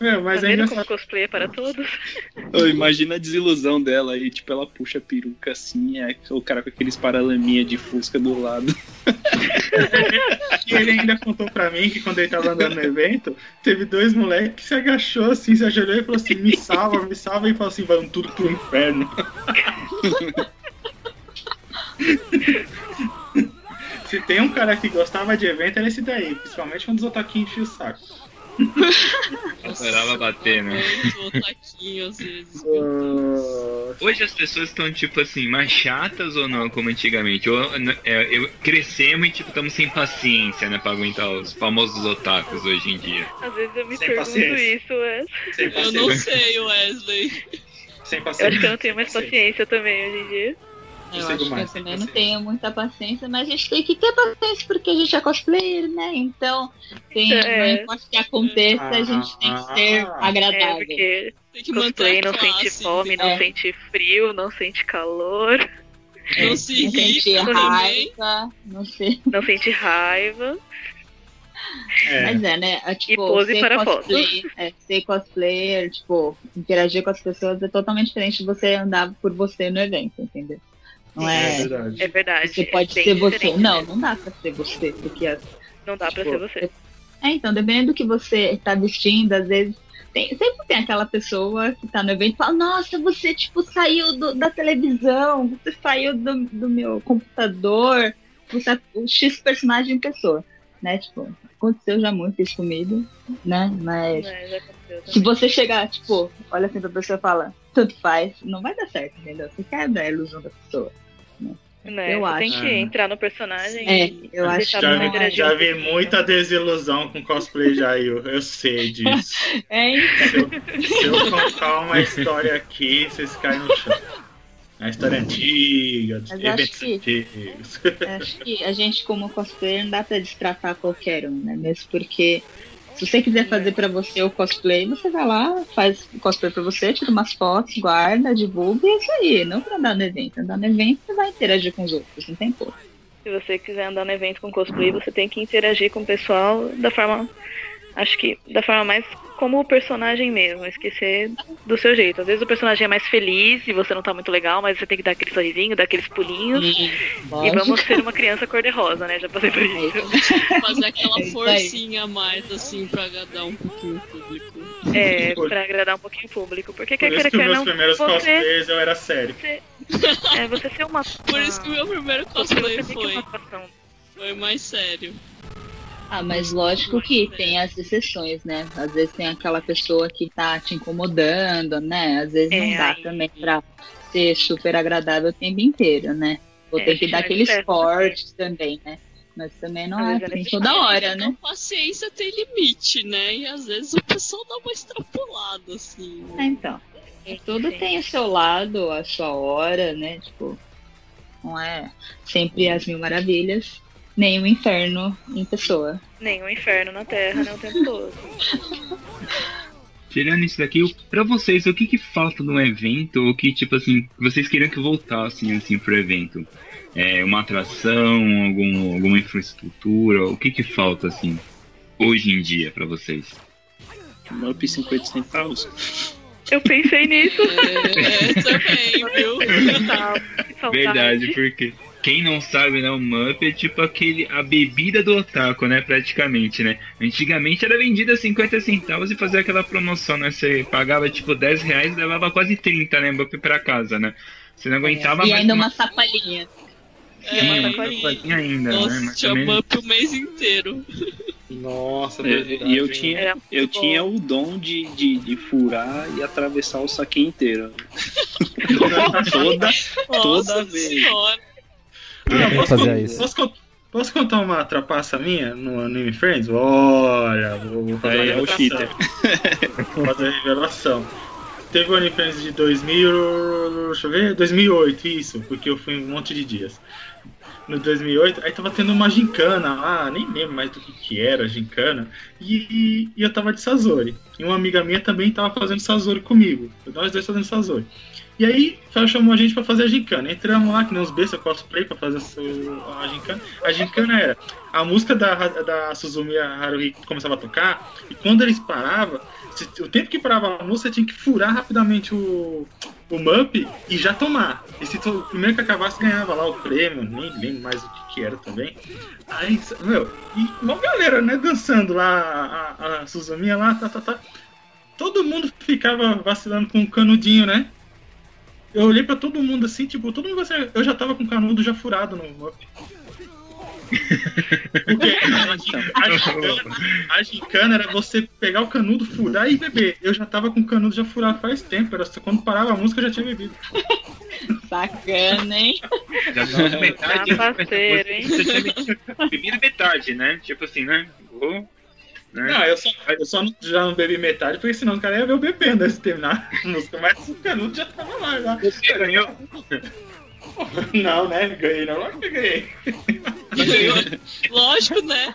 Meu, mas tá ainda vendo como cosplay é para todos? Imagina a desilusão dela aí, tipo, ela puxa a peruca assim, é o cara com aqueles paralaminha de fusca do lado. E ele ainda contou pra mim que quando ele tava andando no evento, teve dois moleques que se agachou assim, se ajoelhou e falou assim: me salva, me salva, e falou assim: vão tudo pro inferno. se tem um cara que gostava de evento, era esse daí, principalmente quando os otaquinhos enchiam o saco. Adorava bater, né? Muito otaquinho, às vezes. Hoje as pessoas estão, tipo assim, mais chatas ou não, como antigamente? Ou, é, eu, crescemos e, tipo, estamos sem paciência, né, pra aguentar os famosos otakus hoje em dia. Às vezes eu me Sem pergunto paciência. isso, é. Sem Eu não sei, Wesley. Sem Eu paciência. acho que eu não tenho mais paciência também hoje em dia. Eu acho que mais, eu também consigo. não tenho muita paciência, mas a gente tem que ter paciência porque a gente é cosplayer, né? Então, tem, É. não importa o que aconteça, a gente tem que ser Ah. É, agradável. porque Tem que cosplay não classe, sente fome, não É. sente frio, não sente calor, Não se não sente raiva, não sei. não sente raiva. É. Mas é, né? É, tipo, pose ser, para cosplay, é, ser cosplayer, tipo, interagir com as pessoas é totalmente diferente de você andar por você no evento, entendeu? Não É é. verdade. É verdade. Você pode é ser você. Não, não dá pra ser você, porque as Não dá pra Tipo, ser você. É, então, dependendo do que você tá vestindo, às vezes. Tem, sempre tem aquela pessoa que tá no evento e fala, nossa, você tipo saiu do- da televisão, você saiu do, do meu computador, você é o X personagem em pessoa, né? Tipo, aconteceu já muito isso comigo, né? Mas já aconteceu se você chegar, tipo, olha assim pra pessoa e fala, tanto faz, não vai dar certo, entendeu? Você quebra a ilusão da pessoa. Né, eu você tem acho. que entrar no personagem É, e eu acho que Já vi, já vi muita desilusão com cosplay já, eu, eu sei disso. É, então. Se eu, se eu contar uma história aqui, vocês caem no chão. A história é antiga, Mas eventos acho que- antigos. Acho que a gente, como cosplayer, não dá pra destratar qualquer um, né? Mesmo porque se você quiser fazer pra você o cosplay, você vai lá, faz o cosplay pra você, tira umas fotos, guarda, divulga e é isso aí. Não pra andar no evento. Andar no evento, você vai interagir com os outros, não tem porra. Se você quiser andar no evento com cosplay, você tem que interagir com o pessoal da forma. Acho que da forma mais como o personagem mesmo, esquecer do seu jeito. Às vezes o personagem é mais feliz e você não tá muito legal, mas você tem que dar aquele sorrisinho, dar aqueles pulinhos. E vamos ser uma criança cor-de-rosa, né? Já passei por isso. Fazer aquela É isso aí. forcinha a mais, assim, pra agradar um pouquinho o público. É, pra agradar um pouquinho o público. Porque Por quer isso queira, que os quer meus não, primeiros você, cosplays eu era sério. é, você ser uma. Por isso que o meu primeiro você cosplay que foi, foi mais sério. Ah, mas lógico que tem as exceções, né? Às vezes tem aquela pessoa que tá te incomodando, né? Às vezes não É, dá aí- também pra ser super agradável o tempo inteiro, né? Ou É, tem que dar é. cortes também, né? Mas também não é assim toda hora, Então, né? paciência tem limite, né? E às vezes o pessoal dá uma extrapolada, assim. É, então. Tudo tem o seu lado, a sua hora, né? Tipo, não é sempre as mil maravilhas, nem o inferno em pessoa. Nem o inferno na Terra, né? O tempo todo. Tirando isso daqui, o- pra vocês, o que que falta no evento? Ou que, tipo assim, vocês queriam que voltassem, assim, pro evento? É, uma atração, algum, alguma infraestrutura? O que que falta, assim, hoje em dia pra vocês? Up 50 centavos. Eu pensei nisso. É, também, viu? Verdade, porque quem não sabe, né, o Mup é tipo aquele, a bebida do otaku, né, praticamente, né? Antigamente era vendida a 50 centavos e fazia aquela promoção, né? Você pagava tipo 10 reais e levava quase 30, né, Mup pra casa, né? Você não aguentava É, e mais ainda uma sacolinha. É, Sim, uma uma sacolinha ainda, né? Nossa, Mas tinha também- up o mês inteiro. Nossa, É, verdade, e eu tinha, eu bom. tinha o dom de, de, de furar e atravessar o saquinho inteiro. toda, toda Nossa vez. senhora. Ah, posso, con- isso. posso con- posso contar uma trapaça minha no Anime Friends? Olha, vou, vou fazer Aí é uma o cheater. Vou fazer a revelação. Teve o Anime Friends de 2000, deixa eu ver, 2008, isso, porque eu fui um monte de dias. No 2008, aí tava tendo uma gincana lá, nem lembro mais do que que era a gincana, e, e eu tava de Sazori. E uma amiga minha também tava fazendo Sazori comigo, nós dois fazendo Sazori. E aí, ela chamou a gente pra fazer a gincana. Entramos lá, que nem uns bestas cosplay pra fazer o- a gincana. A gincana era a música da, da Suzumi Haruhi começava a tocar, e quando eles paravam, o tempo que parava a música, você tinha que furar rapidamente o, o Mup e já tomar. E se o primeiro que acabasse, ganhava lá o prêmio, nem lembro mais o que, que era também. Aí, meu, e uma galera, né, dançando lá, a, a lá, tá, tá, tá. Todo mundo ficava vacilando com o canudinho, né? Eu olhei pra todo mundo assim, tipo, todo mundo vacilando. Eu já tava com o canudo já furado no. Porque a, gin- a gincana, a gincana era você pegar o canudo, furar e beber. Eu já tava com o canudo já furado faz tempo. Era só quando parava a música eu já tinha bebido. Bacana, hein? Já tava metade, Ah, parceiro, hein? Você tinha bebido- bebido metade, né? Tipo assim, né? Vou, né? Não, eu só, eu só não- já não bebi metade, porque senão o cara ia ver eu bebendo antes de terminar a música. Mas o canudo já tava lá. Já. Você ganhou. Não, né? Ganhei, não. Lógico que ganhei. Lógico, né?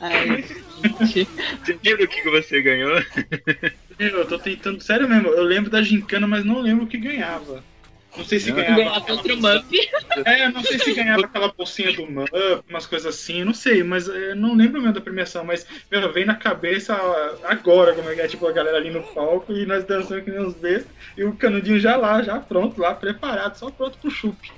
Ai, gente. Você lembra o que que você ganhou? Eu tô tentando. Sério mesmo, eu lembro da gincana, mas não lembro o que ganhava. Não sei se ganhava. Ganhava Mup. É, eu não sei se ganhava aquela bolsinha do Mup, umas coisas assim, não sei, mas eu não lembro mesmo da premiação, mas meu, vem na cabeça agora como é que é, tipo, a galera ali no palco e nós dançando que nem uns bestas, e o canudinho já lá, já pronto, lá, preparado, só pronto pro chupe.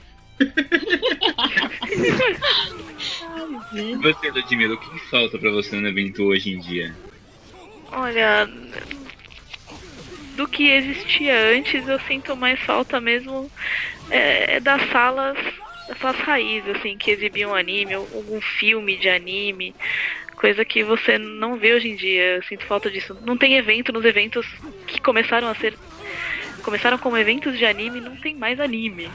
E você, Ludmilla, o que que falta pra você no evento hoje em dia? Olha, do que existia antes, eu sinto mais falta mesmo é, é das salas, das salas raízes, assim, que exibiam anime, algum filme de anime, coisa que você não vê hoje em dia. Eu sinto falta disso. Não tem evento nos eventos que começaram a ser. Começaram como eventos de anime, não tem mais anime.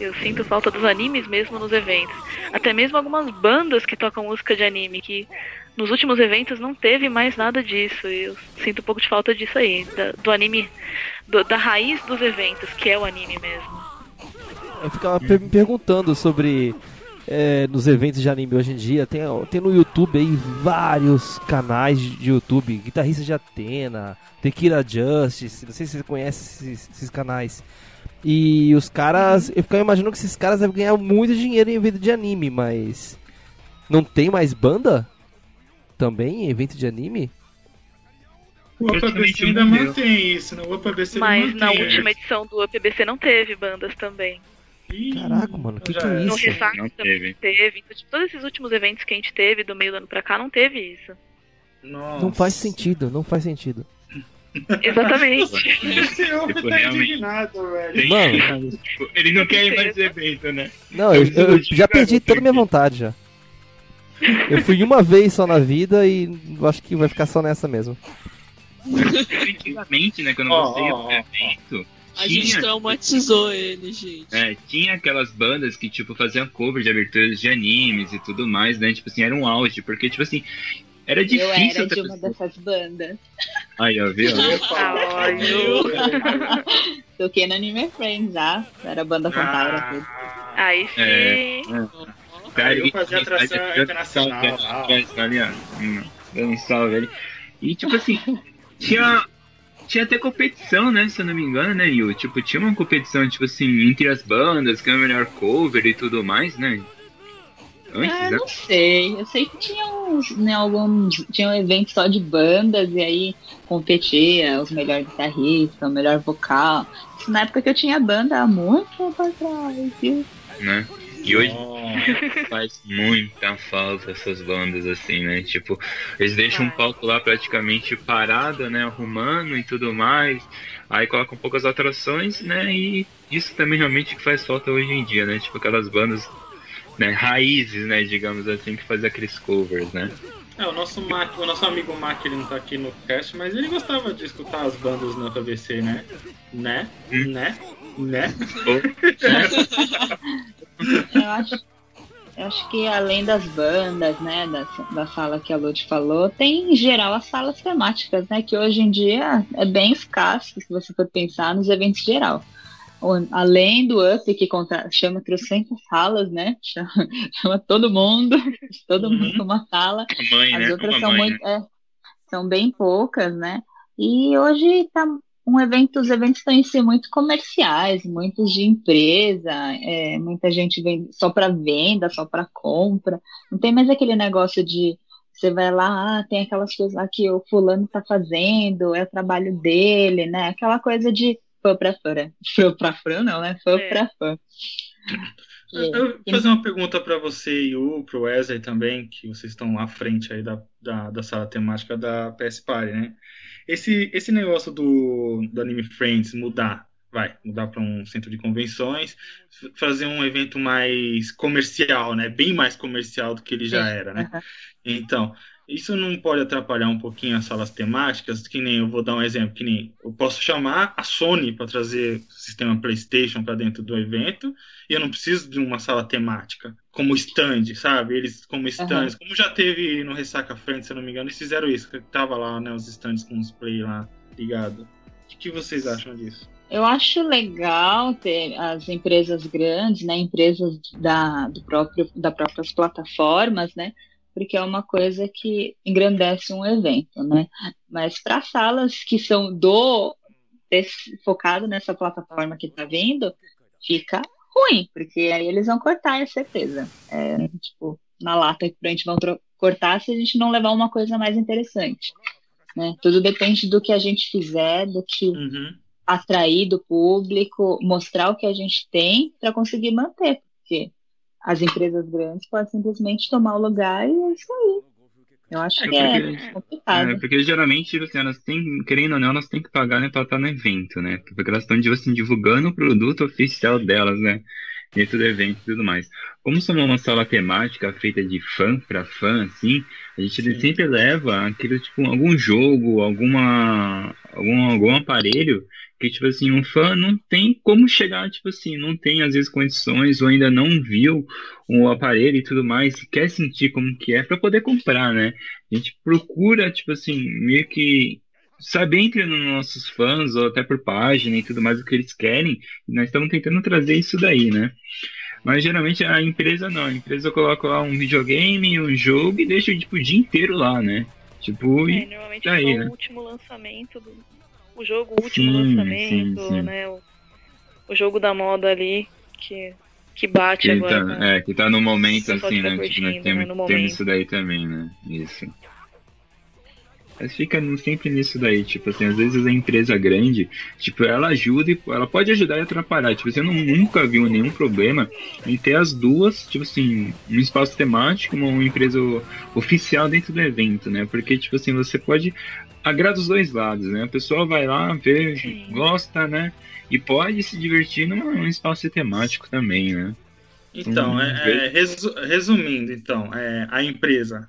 Eu sinto falta dos animes mesmo nos eventos. Até mesmo algumas bandas que tocam música de anime, que nos últimos eventos não teve mais nada disso. E eu sinto um pouco de falta disso aí, da- do anime, do- da raiz dos eventos, que é o anime mesmo. Eu ficava me perguntando sobre é, nos eventos de anime hoje em dia. Tem, tem no YouTube aí vários canais de YouTube, guitarrista de Atena, Tequila Justice, não sei se você conhece esses, esses canais. E os caras, eu ficava imaginando que esses caras devem ganhar muito dinheiro em evento de anime, mas não tem mais banda? Também em evento de anime? O Praticamente ainda mantém isso, né? O UpABC Mas mantém. na última edição do UPBC não teve bandas também. Caraca, mano, que já que é era. No Isso, Ressaca não também teve. teve. Então, tipo, todos esses últimos eventos que a gente teve do meio do ano pra cá não teve isso. Nossa. Não faz sentido, não faz sentido. Exatamente. O senhor Tipo, tá realmente. indignado, velho. Mano. Tipo, ele não quer ir mais evento, né? Não, eu, eu já perdi toda a minha vontade já. Eu fui uma vez só na vida e eu acho que vai ficar só nessa mesmo. Antigamente, né, quando Ó, você pro ó, evento, A gente tinha, traumatizou ele, gente. é, tinha aquelas bandas que, tipo, faziam cover de aberturas de animes e tudo mais, né? Tipo assim, era um auge, porque, tipo assim, era Eu difícil era de uma pessoa- dessas bandas. Aí, ó, viu? Olha. Toquei no Anime Friends já. Era banda fantasma. tudo. Ah, Aí sim. É. Cara, eu e- fazia atração internacional, Dando um salve ali. E, tipo assim, tinha. Tinha até competição, né? Se eu não me engano, né, Yu? Tipo, tinha uma competição, tipo assim, entre as bandas, que é o melhor cover e tudo mais, né? Antes, Ah, né? não sei. Eu sei que tinha uns, né, alguns. Tinha um evento só de bandas e aí competia os melhores guitarristas, o melhor vocal. Isso na época que eu tinha banda há muito tempo atrás, viu? né? E hoje faz muita falta essas bandas, assim, né? Tipo, eles deixam um Faz. palco lá praticamente parado, né? Arrumando e tudo mais. Aí colocam poucas atrações, né? E isso também realmente que faz falta hoje em dia, né? Tipo, aquelas bandas, né? Raízes, né? Digamos assim, que fazem aqueles covers, né? É, o nosso, Mac, o nosso amigo Mac ele não tá aqui no cast, mas ele gostava de escutar as bandas no KBC, né? Né? Hum. Né? Né? Eu acho, eu acho que além das bandas, né, da, da sala que a Lud falou, tem em geral as salas temáticas, né, que hoje em dia é bem escasso, se você for pensar nos eventos geral. Além do UP, que conta, chama 300 salas, né? Chama, chama todo mundo, todo Uhum. mundo numa sala. Mãe, As né? outras Uma são mãe, muito. é, são bem poucas, né? E hoje tá um evento, os eventos estão em si muito comerciais, muitos de empresa, é, muita gente vem só para venda, só para compra. Não tem mais aquele negócio de você vai lá, ah, tem aquelas coisas lá que o fulano tá fazendo, é o trabalho dele, né? Aquela coisa de fã pra fã. Fã pra fã, não, né? Fã É. pra fã. Eu eu vou fazer uma pergunta para você e o pro Wesley também, que vocês estão à frente aí da, da, da sala temática da PS Party, né? Esse, esse negócio do, do Anime Friends mudar, vai, mudar para um centro de convenções, fazer um evento mais comercial, né? Bem mais comercial do que ele já era, né? Então, isso não pode atrapalhar um pouquinho as salas temáticas, que nem eu vou dar um exemplo, que nem eu posso chamar a Sony para trazer o sistema PlayStation para dentro do evento, e eu não preciso de uma sala temática como stand, sabe? Eles como stands, como já teve no Ressaca Frente, se eu não me engano, eles fizeram isso, que tava lá, né, os stands com os play lá ligado. O que vocês acham disso? Eu acho legal ter as empresas grandes, né, empresas da, do próprio, das próprias plataformas, né, porque é uma coisa que engrandece um evento, né. Mas para salas que são do desse- focado nessa plataforma que está vindo, fica ruim, porque aí eles vão cortar, é certeza. É, tipo, na lata que a gente vão cortar se a gente não levar uma coisa mais interessante. Né? Tudo depende do que a gente fizer, do que Uhum. atrair do público, mostrar o que a gente tem para conseguir manter, porque as empresas grandes podem simplesmente tomar o lugar e é isso aí. Eu acho É que é porque- complicado. É, porque geralmente, assim, elas têm, querendo ou não, elas têm que pagar, né, pra estar no evento, né? Porque elas estão, tipo assim, divulgando o produto oficial delas, né? dentro do evento e tudo mais. Como somos uma sala temática feita de fã para fã, assim, a gente Sim. sempre leva aquilo, tipo, algum jogo, alguma, algum, algum aparelho que, tipo assim, um fã não tem como chegar, tipo assim, não tem às vezes condições ou ainda não viu o aparelho e tudo mais, e quer sentir como que é para poder comprar, né? A gente procura, tipo assim, meio que saber entre os nossos fãs, ou até por página e tudo mais, o que eles querem, e nós estamos tentando trazer isso daí, né? Mas geralmente a empresa não, a empresa coloca lá um videogame, um jogo e deixa tipo, o dia inteiro lá, né? Tipo, É, e normalmente daí, só né? o último lançamento do. O jogo, o último Sim, lançamento, sim, sim. né? O, o jogo da moda ali que, que bate que agora. tá, né? é, que tá no momento assim, tá né? Tipo, curtindo, temos, né, no temos momento. isso daí também, né? Isso. Mas fica sempre nisso daí, tipo assim, às vezes a empresa grande, tipo, ela ajuda e ela pode ajudar e atrapalhar. Tipo, você não, nunca viu nenhum problema em ter as duas, tipo assim, um espaço temático, uma, uma empresa oficial dentro do evento, né? Porque, tipo assim, você pode agrada os dois lados, né? A pessoa vai lá, vê, Sim. gosta, né? E pode se divertir num, num espaço temático também, né? Então, Hum, é, é, resu- resumindo, então, é, a empresa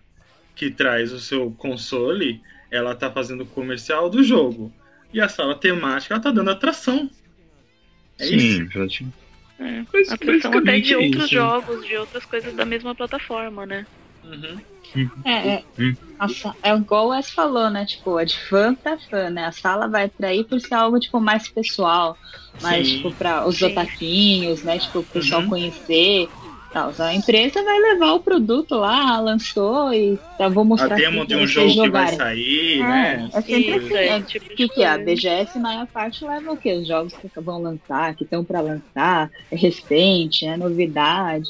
que traz o seu console, ela tá fazendo o comercial do jogo. E a sala temática, ela tá dando atração. É isso. Sim, prati- É. Mas Atração até de é outros isso. jogos, de outras coisas da mesma plataforma, né? Uhum. É, é, Hum. a sa- é igual o Wes falou, né? Tipo, é de fã pra fã, né? A sala vai atrair por ser algo, tipo, mais pessoal, mais, Sim. tipo, pra os Sim. otaquinhos, né? Tipo, o pessoal Uhum. conhecer. Tal. A empresa vai levar o produto lá, lançou e tá, vou A mostrar demo aqui de pra um jogo que vai jogarem. sair, É, né? é sempre Isso, assim. é É, tipo de O que, que é? A. BGS, maior parte, leva o quê? Os jogos que vão lançar, que estão para lançar, é recente, é novidade,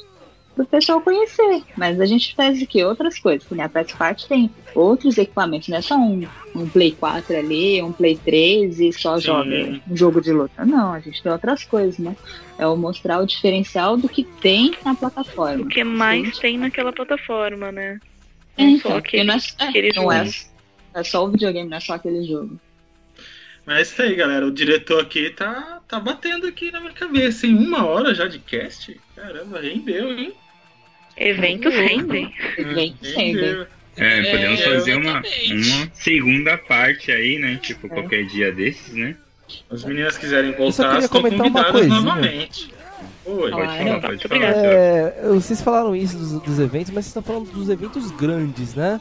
para o pessoal conhecer. Mas a gente faz o quê? Outras coisas. Que, né? A PS Parte tem outros equipamentos, não é só um, um Play 4 ali, um Play 3 e só Sim. joga um jogo de luta. Não, a gente tem outras coisas, né? É o mostrar o diferencial do que tem na plataforma. O que mais tem naquela plataforma, né? É, Não então, só porque não é, é, aquele não é, jogo. é só o videogame, não é só aquele jogo. Mas é isso aí, galera. O diretor aqui tá, tá batendo aqui na minha cabeça. Em uma hora já de cast? Caramba, rendeu, hein? Eventos rendem. Vem sempre. Rendeu. É, podemos É, fazer uma, uma segunda parte aí, né? Tipo, É. qualquer dia desses, né? As meninas quiserem só voltar, queria estão comentar uma convidadas coisinha. novamente. Oi. Ah, Pode é? falar, pode falar. É, vocês falaram isso dos, dos eventos, mas vocês estão falando dos eventos grandes, né?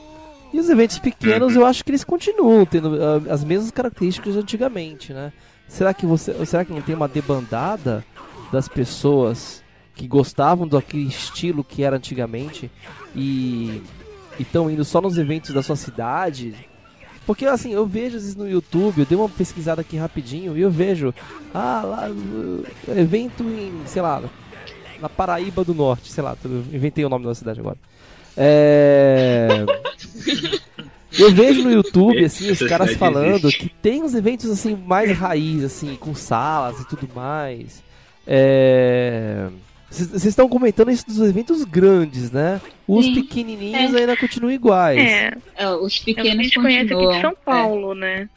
E os eventos pequenos, eu acho que eles continuam tendo ah, as mesmas características de antigamente, né? Será que você, será que não tem uma debandada das pessoas que gostavam daquele estilo que era antigamente e estão indo só nos eventos da sua cidade? Porque assim, eu vejo às vezes no YouTube, eu dei uma pesquisada aqui rapidinho e eu vejo, ah, lá, uh, evento em, sei lá, na Paraíba do Norte, sei lá, inventei o nome da cidade agora. É... Eu vejo no YouTube, assim, os caras falando que tem uns eventos, assim, mais raiz, assim, com salas e tudo mais. É... Vocês estão comentando isso dos eventos grandes, né? Os Sim. pequenininhos É. ainda continuam iguais. É, É, os é o que a pequenos gente conhece aqui continuam. de São é. Paulo, né?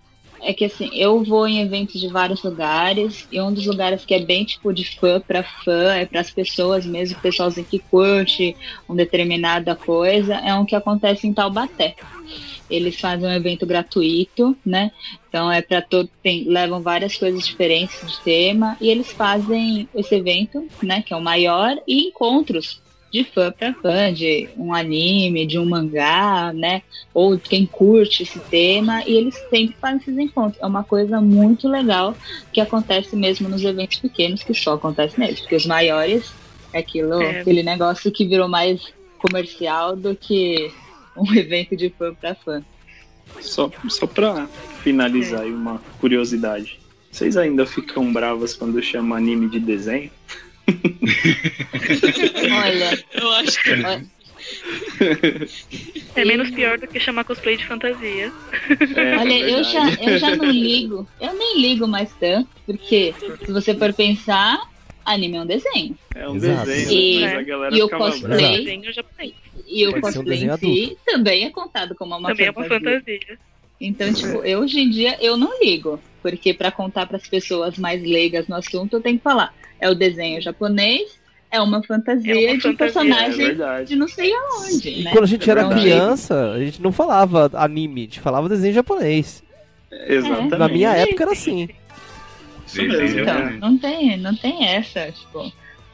É que assim, eu vou em eventos de vários lugares, e um dos lugares que é bem tipo de fã pra fã, é para as pessoas mesmo, o pessoalzinho que curte uma determinada coisa, é um que acontece em Taubaté. Eles fazem um evento gratuito, né? Então é para todo tem levam várias coisas diferentes de tema e eles fazem esse evento, né, que é o maior e encontros de fã para fã, de um anime, de um mangá, né? ou quem curte esse tema, e eles sempre fazem esses encontros. É uma coisa muito legal que acontece mesmo nos eventos pequenos, que só acontece neles, porque os maiores é aquilo, É. aquele negócio que virou mais comercial do que um evento de fã para fã. Só, só pra finalizar aí uma curiosidade. Vocês ainda ficam bravas quando eu chamo anime de desenho? Olha, Eu acho que olha, É menos pior do que chamar cosplay de fantasia. É, olha, é eu já, eu já não ligo, eu nem ligo mais tanto, porque se você for pensar, anime é um desenho. É um Exato. desenho, E- mas a galera e o cosplay- brava. Desenho japonês. E o Pode um cosplay desenho em si também é contado como uma Também é uma fantasia. fantasia. Então, tipo, eu hoje em dia eu não ligo, porque para contar para as pessoas mais leigas no assunto, eu tenho que falar, é o desenho japonês, É uma fantasia É uma de fantasia, personagem É de não sei aonde, E né? quando a gente era Então, criança, a gente não falava anime, a gente falava desenho japonês. Exatamente. Na minha época era assim. Isso mesmo. Então, não tem, não tem essa, tipo.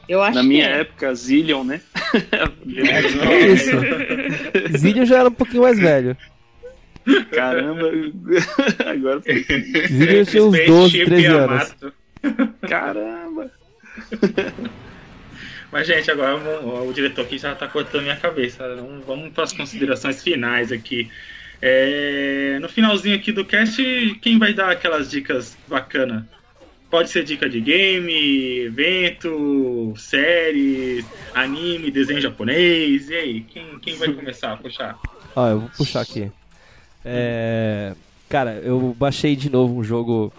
Eu acho Na minha que é. época, Zillion, né? É isso. Zillion já era um pouquinho mais velho. Caramba. Agora foi. Zillion tinha uns 12, Spaceship 13 anos. Caramba. Mas, gente, agora vamos- o diretor aqui já tá cortando minha cabeça. Vamos, vamos para as considerações finais aqui. É, no finalzinho aqui do cast, quem vai dar aquelas dicas bacanas? Pode ser dica de game, evento, série, anime, desenho japonês. E aí, quem, quem vai começar a puxar? Ó, eu vou puxar aqui. É... Cara, eu baixei de novo um jogo.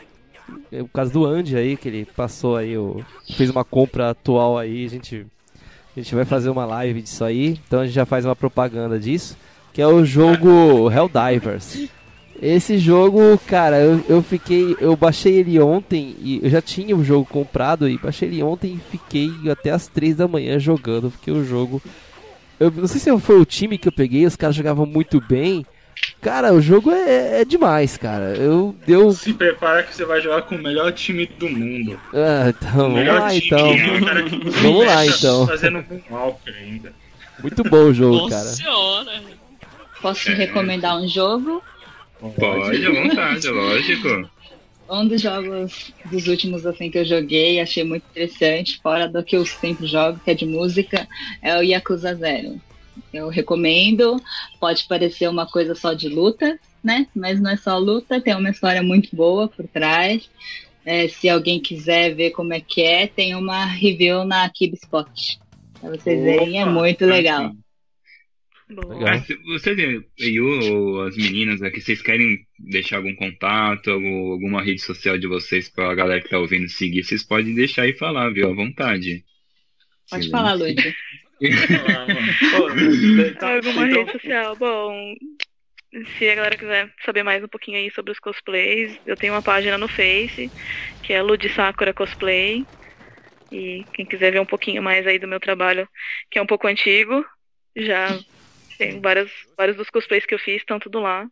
é, Por causa do Andy aí, que ele passou aí, o... fez uma compra atual aí, a gente, a gente vai fazer uma live disso aí, então a gente já faz uma propaganda disso, que é o jogo Helldivers. Esse jogo, cara, eu, eu fiquei. Eu baixei ele ontem e eu já tinha o jogo comprado e baixei ele ontem e fiquei até as 3 da manhã jogando, porque o jogo. Eu não sei se foi o time que eu peguei, os caras jogavam muito bem. Cara, o jogo é, é demais, cara. Eu deu. Se prepara que você vai jogar com o melhor time do mundo. Ah, então, o vamos melhor lá time, então. né? O cara que Vamos lá, começa então. Fazendo um Walker ainda. Muito bom o jogo, Nossa cara. senhora. Posso É. recomendar um jogo? Pode, à vontade, lógico. Um dos jogos dos últimos assim que eu joguei, achei muito interessante, fora do que eu sempre jogo, que é de música, é o Yakuza Zero. Eu recomendo, pode parecer uma coisa só de luta, né? Mas não é só luta, tem uma história muito boa por trás. É, se alguém quiser ver como é que é, tem uma review na Kibspot. Pra vocês verem, é Opa, muito legal. Boa. Legal. Mas se você e ou as meninas aqui, vocês querem deixar algum contato, algum- alguma rede social de vocês pra galera que tá ouvindo seguir, vocês podem deixar e falar, viu? À vontade. Pode Sim. falar, tá- Alguma então- rede social? Bom, se a galera quiser saber mais um pouquinho aí sobre os cosplays, eu tenho uma página no Face, que é Lud Sakura Cosplay. E quem quiser ver um pouquinho mais aí do meu trabalho, que é um pouco antigo, já tem vários, vários dos cosplays que eu fiz, estão tudo lá.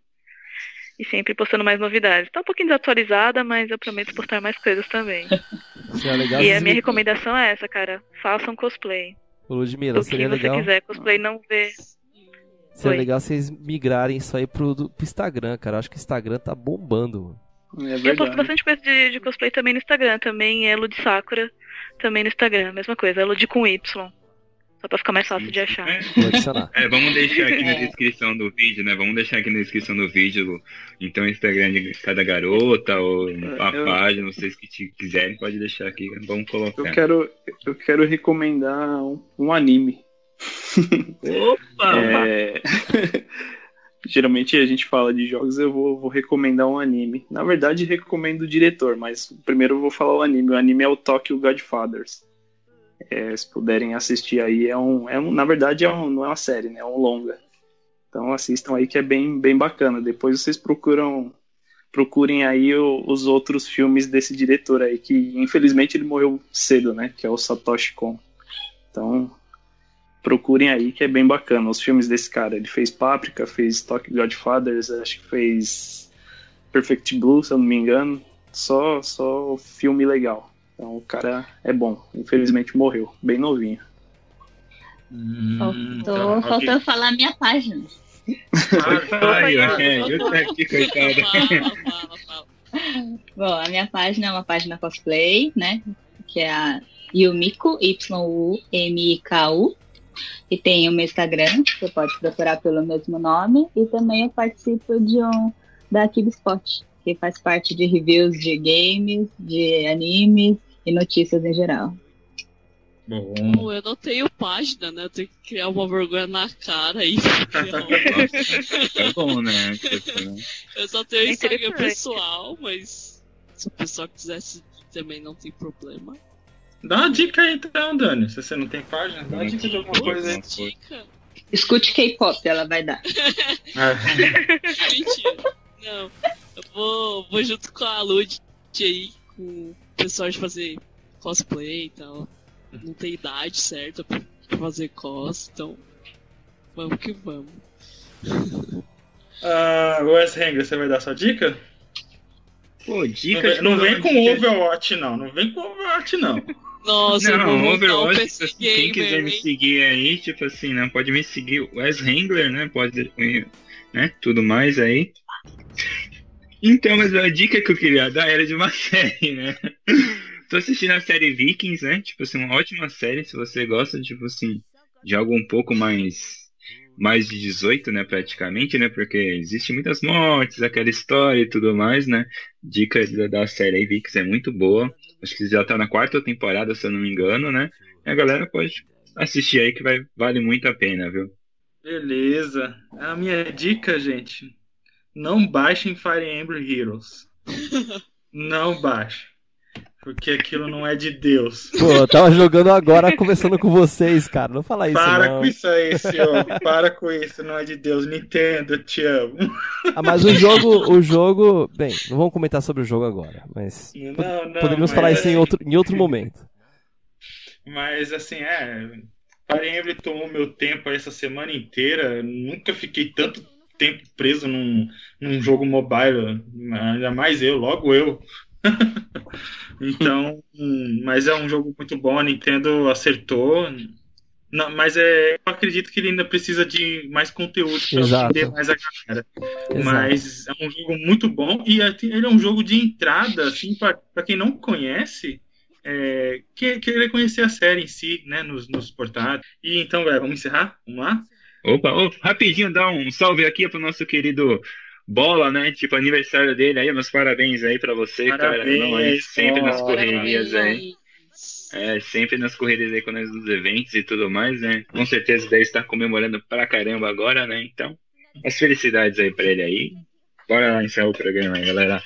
E sempre postando mais novidades. Tá um pouquinho desatualizada, mas eu prometo postar mais coisas também. Seria legal. E a minha me- recomendação é essa, cara. Façam cosplay. Ô, Ludmilla, Do que seria você legal. quiser. Cosplay não vê. Seria Oi. legal vocês migrarem isso aí pro, do- pro Instagram, cara. Eu acho que o Instagram tá bombando. É Eu posto bastante coisa de, de cosplay também no Instagram. Também é Lud Sakura. Também no Instagram. Mesma coisa. É Lud com Y. Só pra ficar mais fácil de achar. É. É, vamos deixar aqui na É. descrição do vídeo, né? Vamos deixar aqui na descrição do vídeo, então o Instagram de cada garota ou a Eu- página, vocês que te quiserem, pode deixar aqui, vamos Eu colocar. quero, eu quero recomendar um, um anime. Opa! É, Geralmente a gente fala de jogos, eu vou, vou recomendar um anime. Na verdade, recomendo o diretor, mas primeiro eu vou falar o anime. O anime é o Tokyo Godfathers. É, se puderem assistir aí, é um, é um na verdade é um, não é uma série, né? É um longa. Então assistam aí que é bem, bem bacana. Depois vocês procuram procurem aí o- os outros filmes desse diretor aí, que infelizmente ele morreu cedo, né? Que é o Satoshi Kon. Então procurem aí que é bem bacana os filmes desse cara. Ele fez Páprica, fez Tokyo Godfathers, acho que fez Perfect Blue, se eu não me engano. Só, só filme legal. Então o cara é bom. Infelizmente morreu, bem novinho. Hum, Faltou, então, alguém- faltou falar a minha página. Ah, Aí, tá. é, eu tô aqui, coitado. Fala, fala, fala. Bom, a minha página é uma página cosplay, né? Que é a Yumiko, Y-U-M-I-K-U. E tem o meu Instagram, você pode procurar pelo mesmo nome. E também eu participo de um da Kibspot, que faz parte de reviews de games, de animes e notícias em geral. Bom, Bom, eu não tenho página, né? Eu tenho que criar uma vergonha na cara aí. Tá bom, né? eu só tenho É Instagram pessoal, mas se o pessoal quisesse também não tem problema. dá uma dica aí então, Dani. Se você não tem página, dá uma dica de alguma coisa aí. Dica. Escute K-pop, ela vai dar. Ah, Mentira. Não. Eu vou, vou junto com a Lud aí, com pessoal de fazer cosplay e tal. não tem idade certa pra fazer cos, então vamos que vamos. Ah, Wes Hengler, você vai dar sua dica? Pô, Não dica vem, de não vem com dica- Overwatch, não. Não vem com Overwatch, não. Nossa, Não, um Overwatch, assim, quem quiser me seguir aí, tipo assim, né? Pode me seguir, Wes Hengler, né? Pode, né? Tudo mais aí. Então, mas a dica que eu queria dar era de uma série, né? Tô assistindo a série Vikings, né? Tipo assim, uma ótima série, se você gosta, tipo assim, de algo um pouco mais mais de 18, né, praticamente, né? Porque existe muitas mortes, aquela história e tudo mais, né? Dica da, série Vikings é muito boa. Acho que já tá na quarta temporada, se eu não me engano, né? E a galera pode assistir aí que vai, vale muito a pena, viu? Beleza. A minha dica, gente. Não baixem Fire Emblem Heroes. Não baixem. Porque aquilo não é de Deus. Pô, eu tava jogando agora, conversando com vocês, cara. Não fala isso, Para não. com isso aí, senhor. Para com isso, não é de Deus. Nintendo, eu te amo. Ah, mas o jogo, o jogo. Bem, não vamos comentar sobre o jogo agora, mas. Não, não, Poderíamos mas falar isso em assim- outro, em outro momento. Mas assim, é. Fire Emblem tomou meu tempo essa semana inteira. Nunca fiquei tanto tempo preso num, num jogo mobile. Ainda mais eu, logo eu. então, mas é um jogo muito bom, a Nintendo acertou. Não, mas é, eu acredito que ele ainda precisa de mais conteúdo para Exato. atender mais a galera. Exato. Mas é um jogo muito bom e é- ele é um jogo de entrada, assim, para quem não conhece, é, que, querer conhecer a série em si, né, nos, nos portáteis. E então, galera, vamos encerrar? Vamos lá? Opa, ô, rapidinho, dá um salve aqui pro nosso querido Bola, né? Tipo, aniversário dele aí, meus parabéns aí pra você, cara. Parabéns, Não, aí, sempre nas correrias aí. É, sempre nas correrias aí, quando nós nos eventos e tudo mais, né? Com certeza deve estar comemorando pra caramba agora, né? Então, as felicidades aí pra ele aí. Bora lá encerrar o programa aí, galera.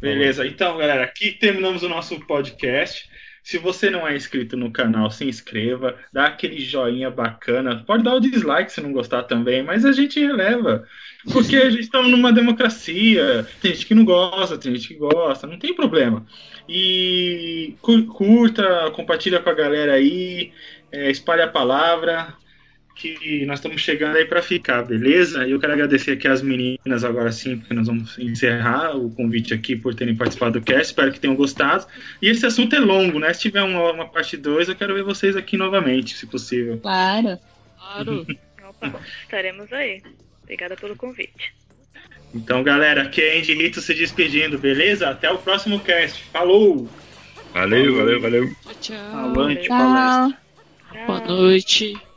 Beleza, então, galera, aqui terminamos o nosso podcast. Se você não é inscrito no canal, se inscreva, dá aquele joinha bacana. Pode dar o dislike se não gostar também, mas a gente releva. Porque a gente está numa democracia. Tem gente que não gosta, tem gente que gosta, não tem problema. E cu- curta, compartilha com a galera aí, é, espalhe a palavra. Que nós estamos chegando aí para ficar, beleza? E eu quero agradecer aqui as meninas agora sim, porque nós vamos encerrar o convite aqui por terem participado do cast. Espero que tenham gostado. E esse assunto é longo, né? Se tiver uma, uma parte 2, eu quero ver vocês aqui novamente, se possível. Claro. Claro. Opa, estaremos aí. Obrigada pelo convite. Então, galera, aqui é Andy se despedindo, beleza? Até o próximo cast. Falou! Valeu, valeu, valeu. Tchau, tchau. Avante, Tchau. palestra. Tchau. Boa noite.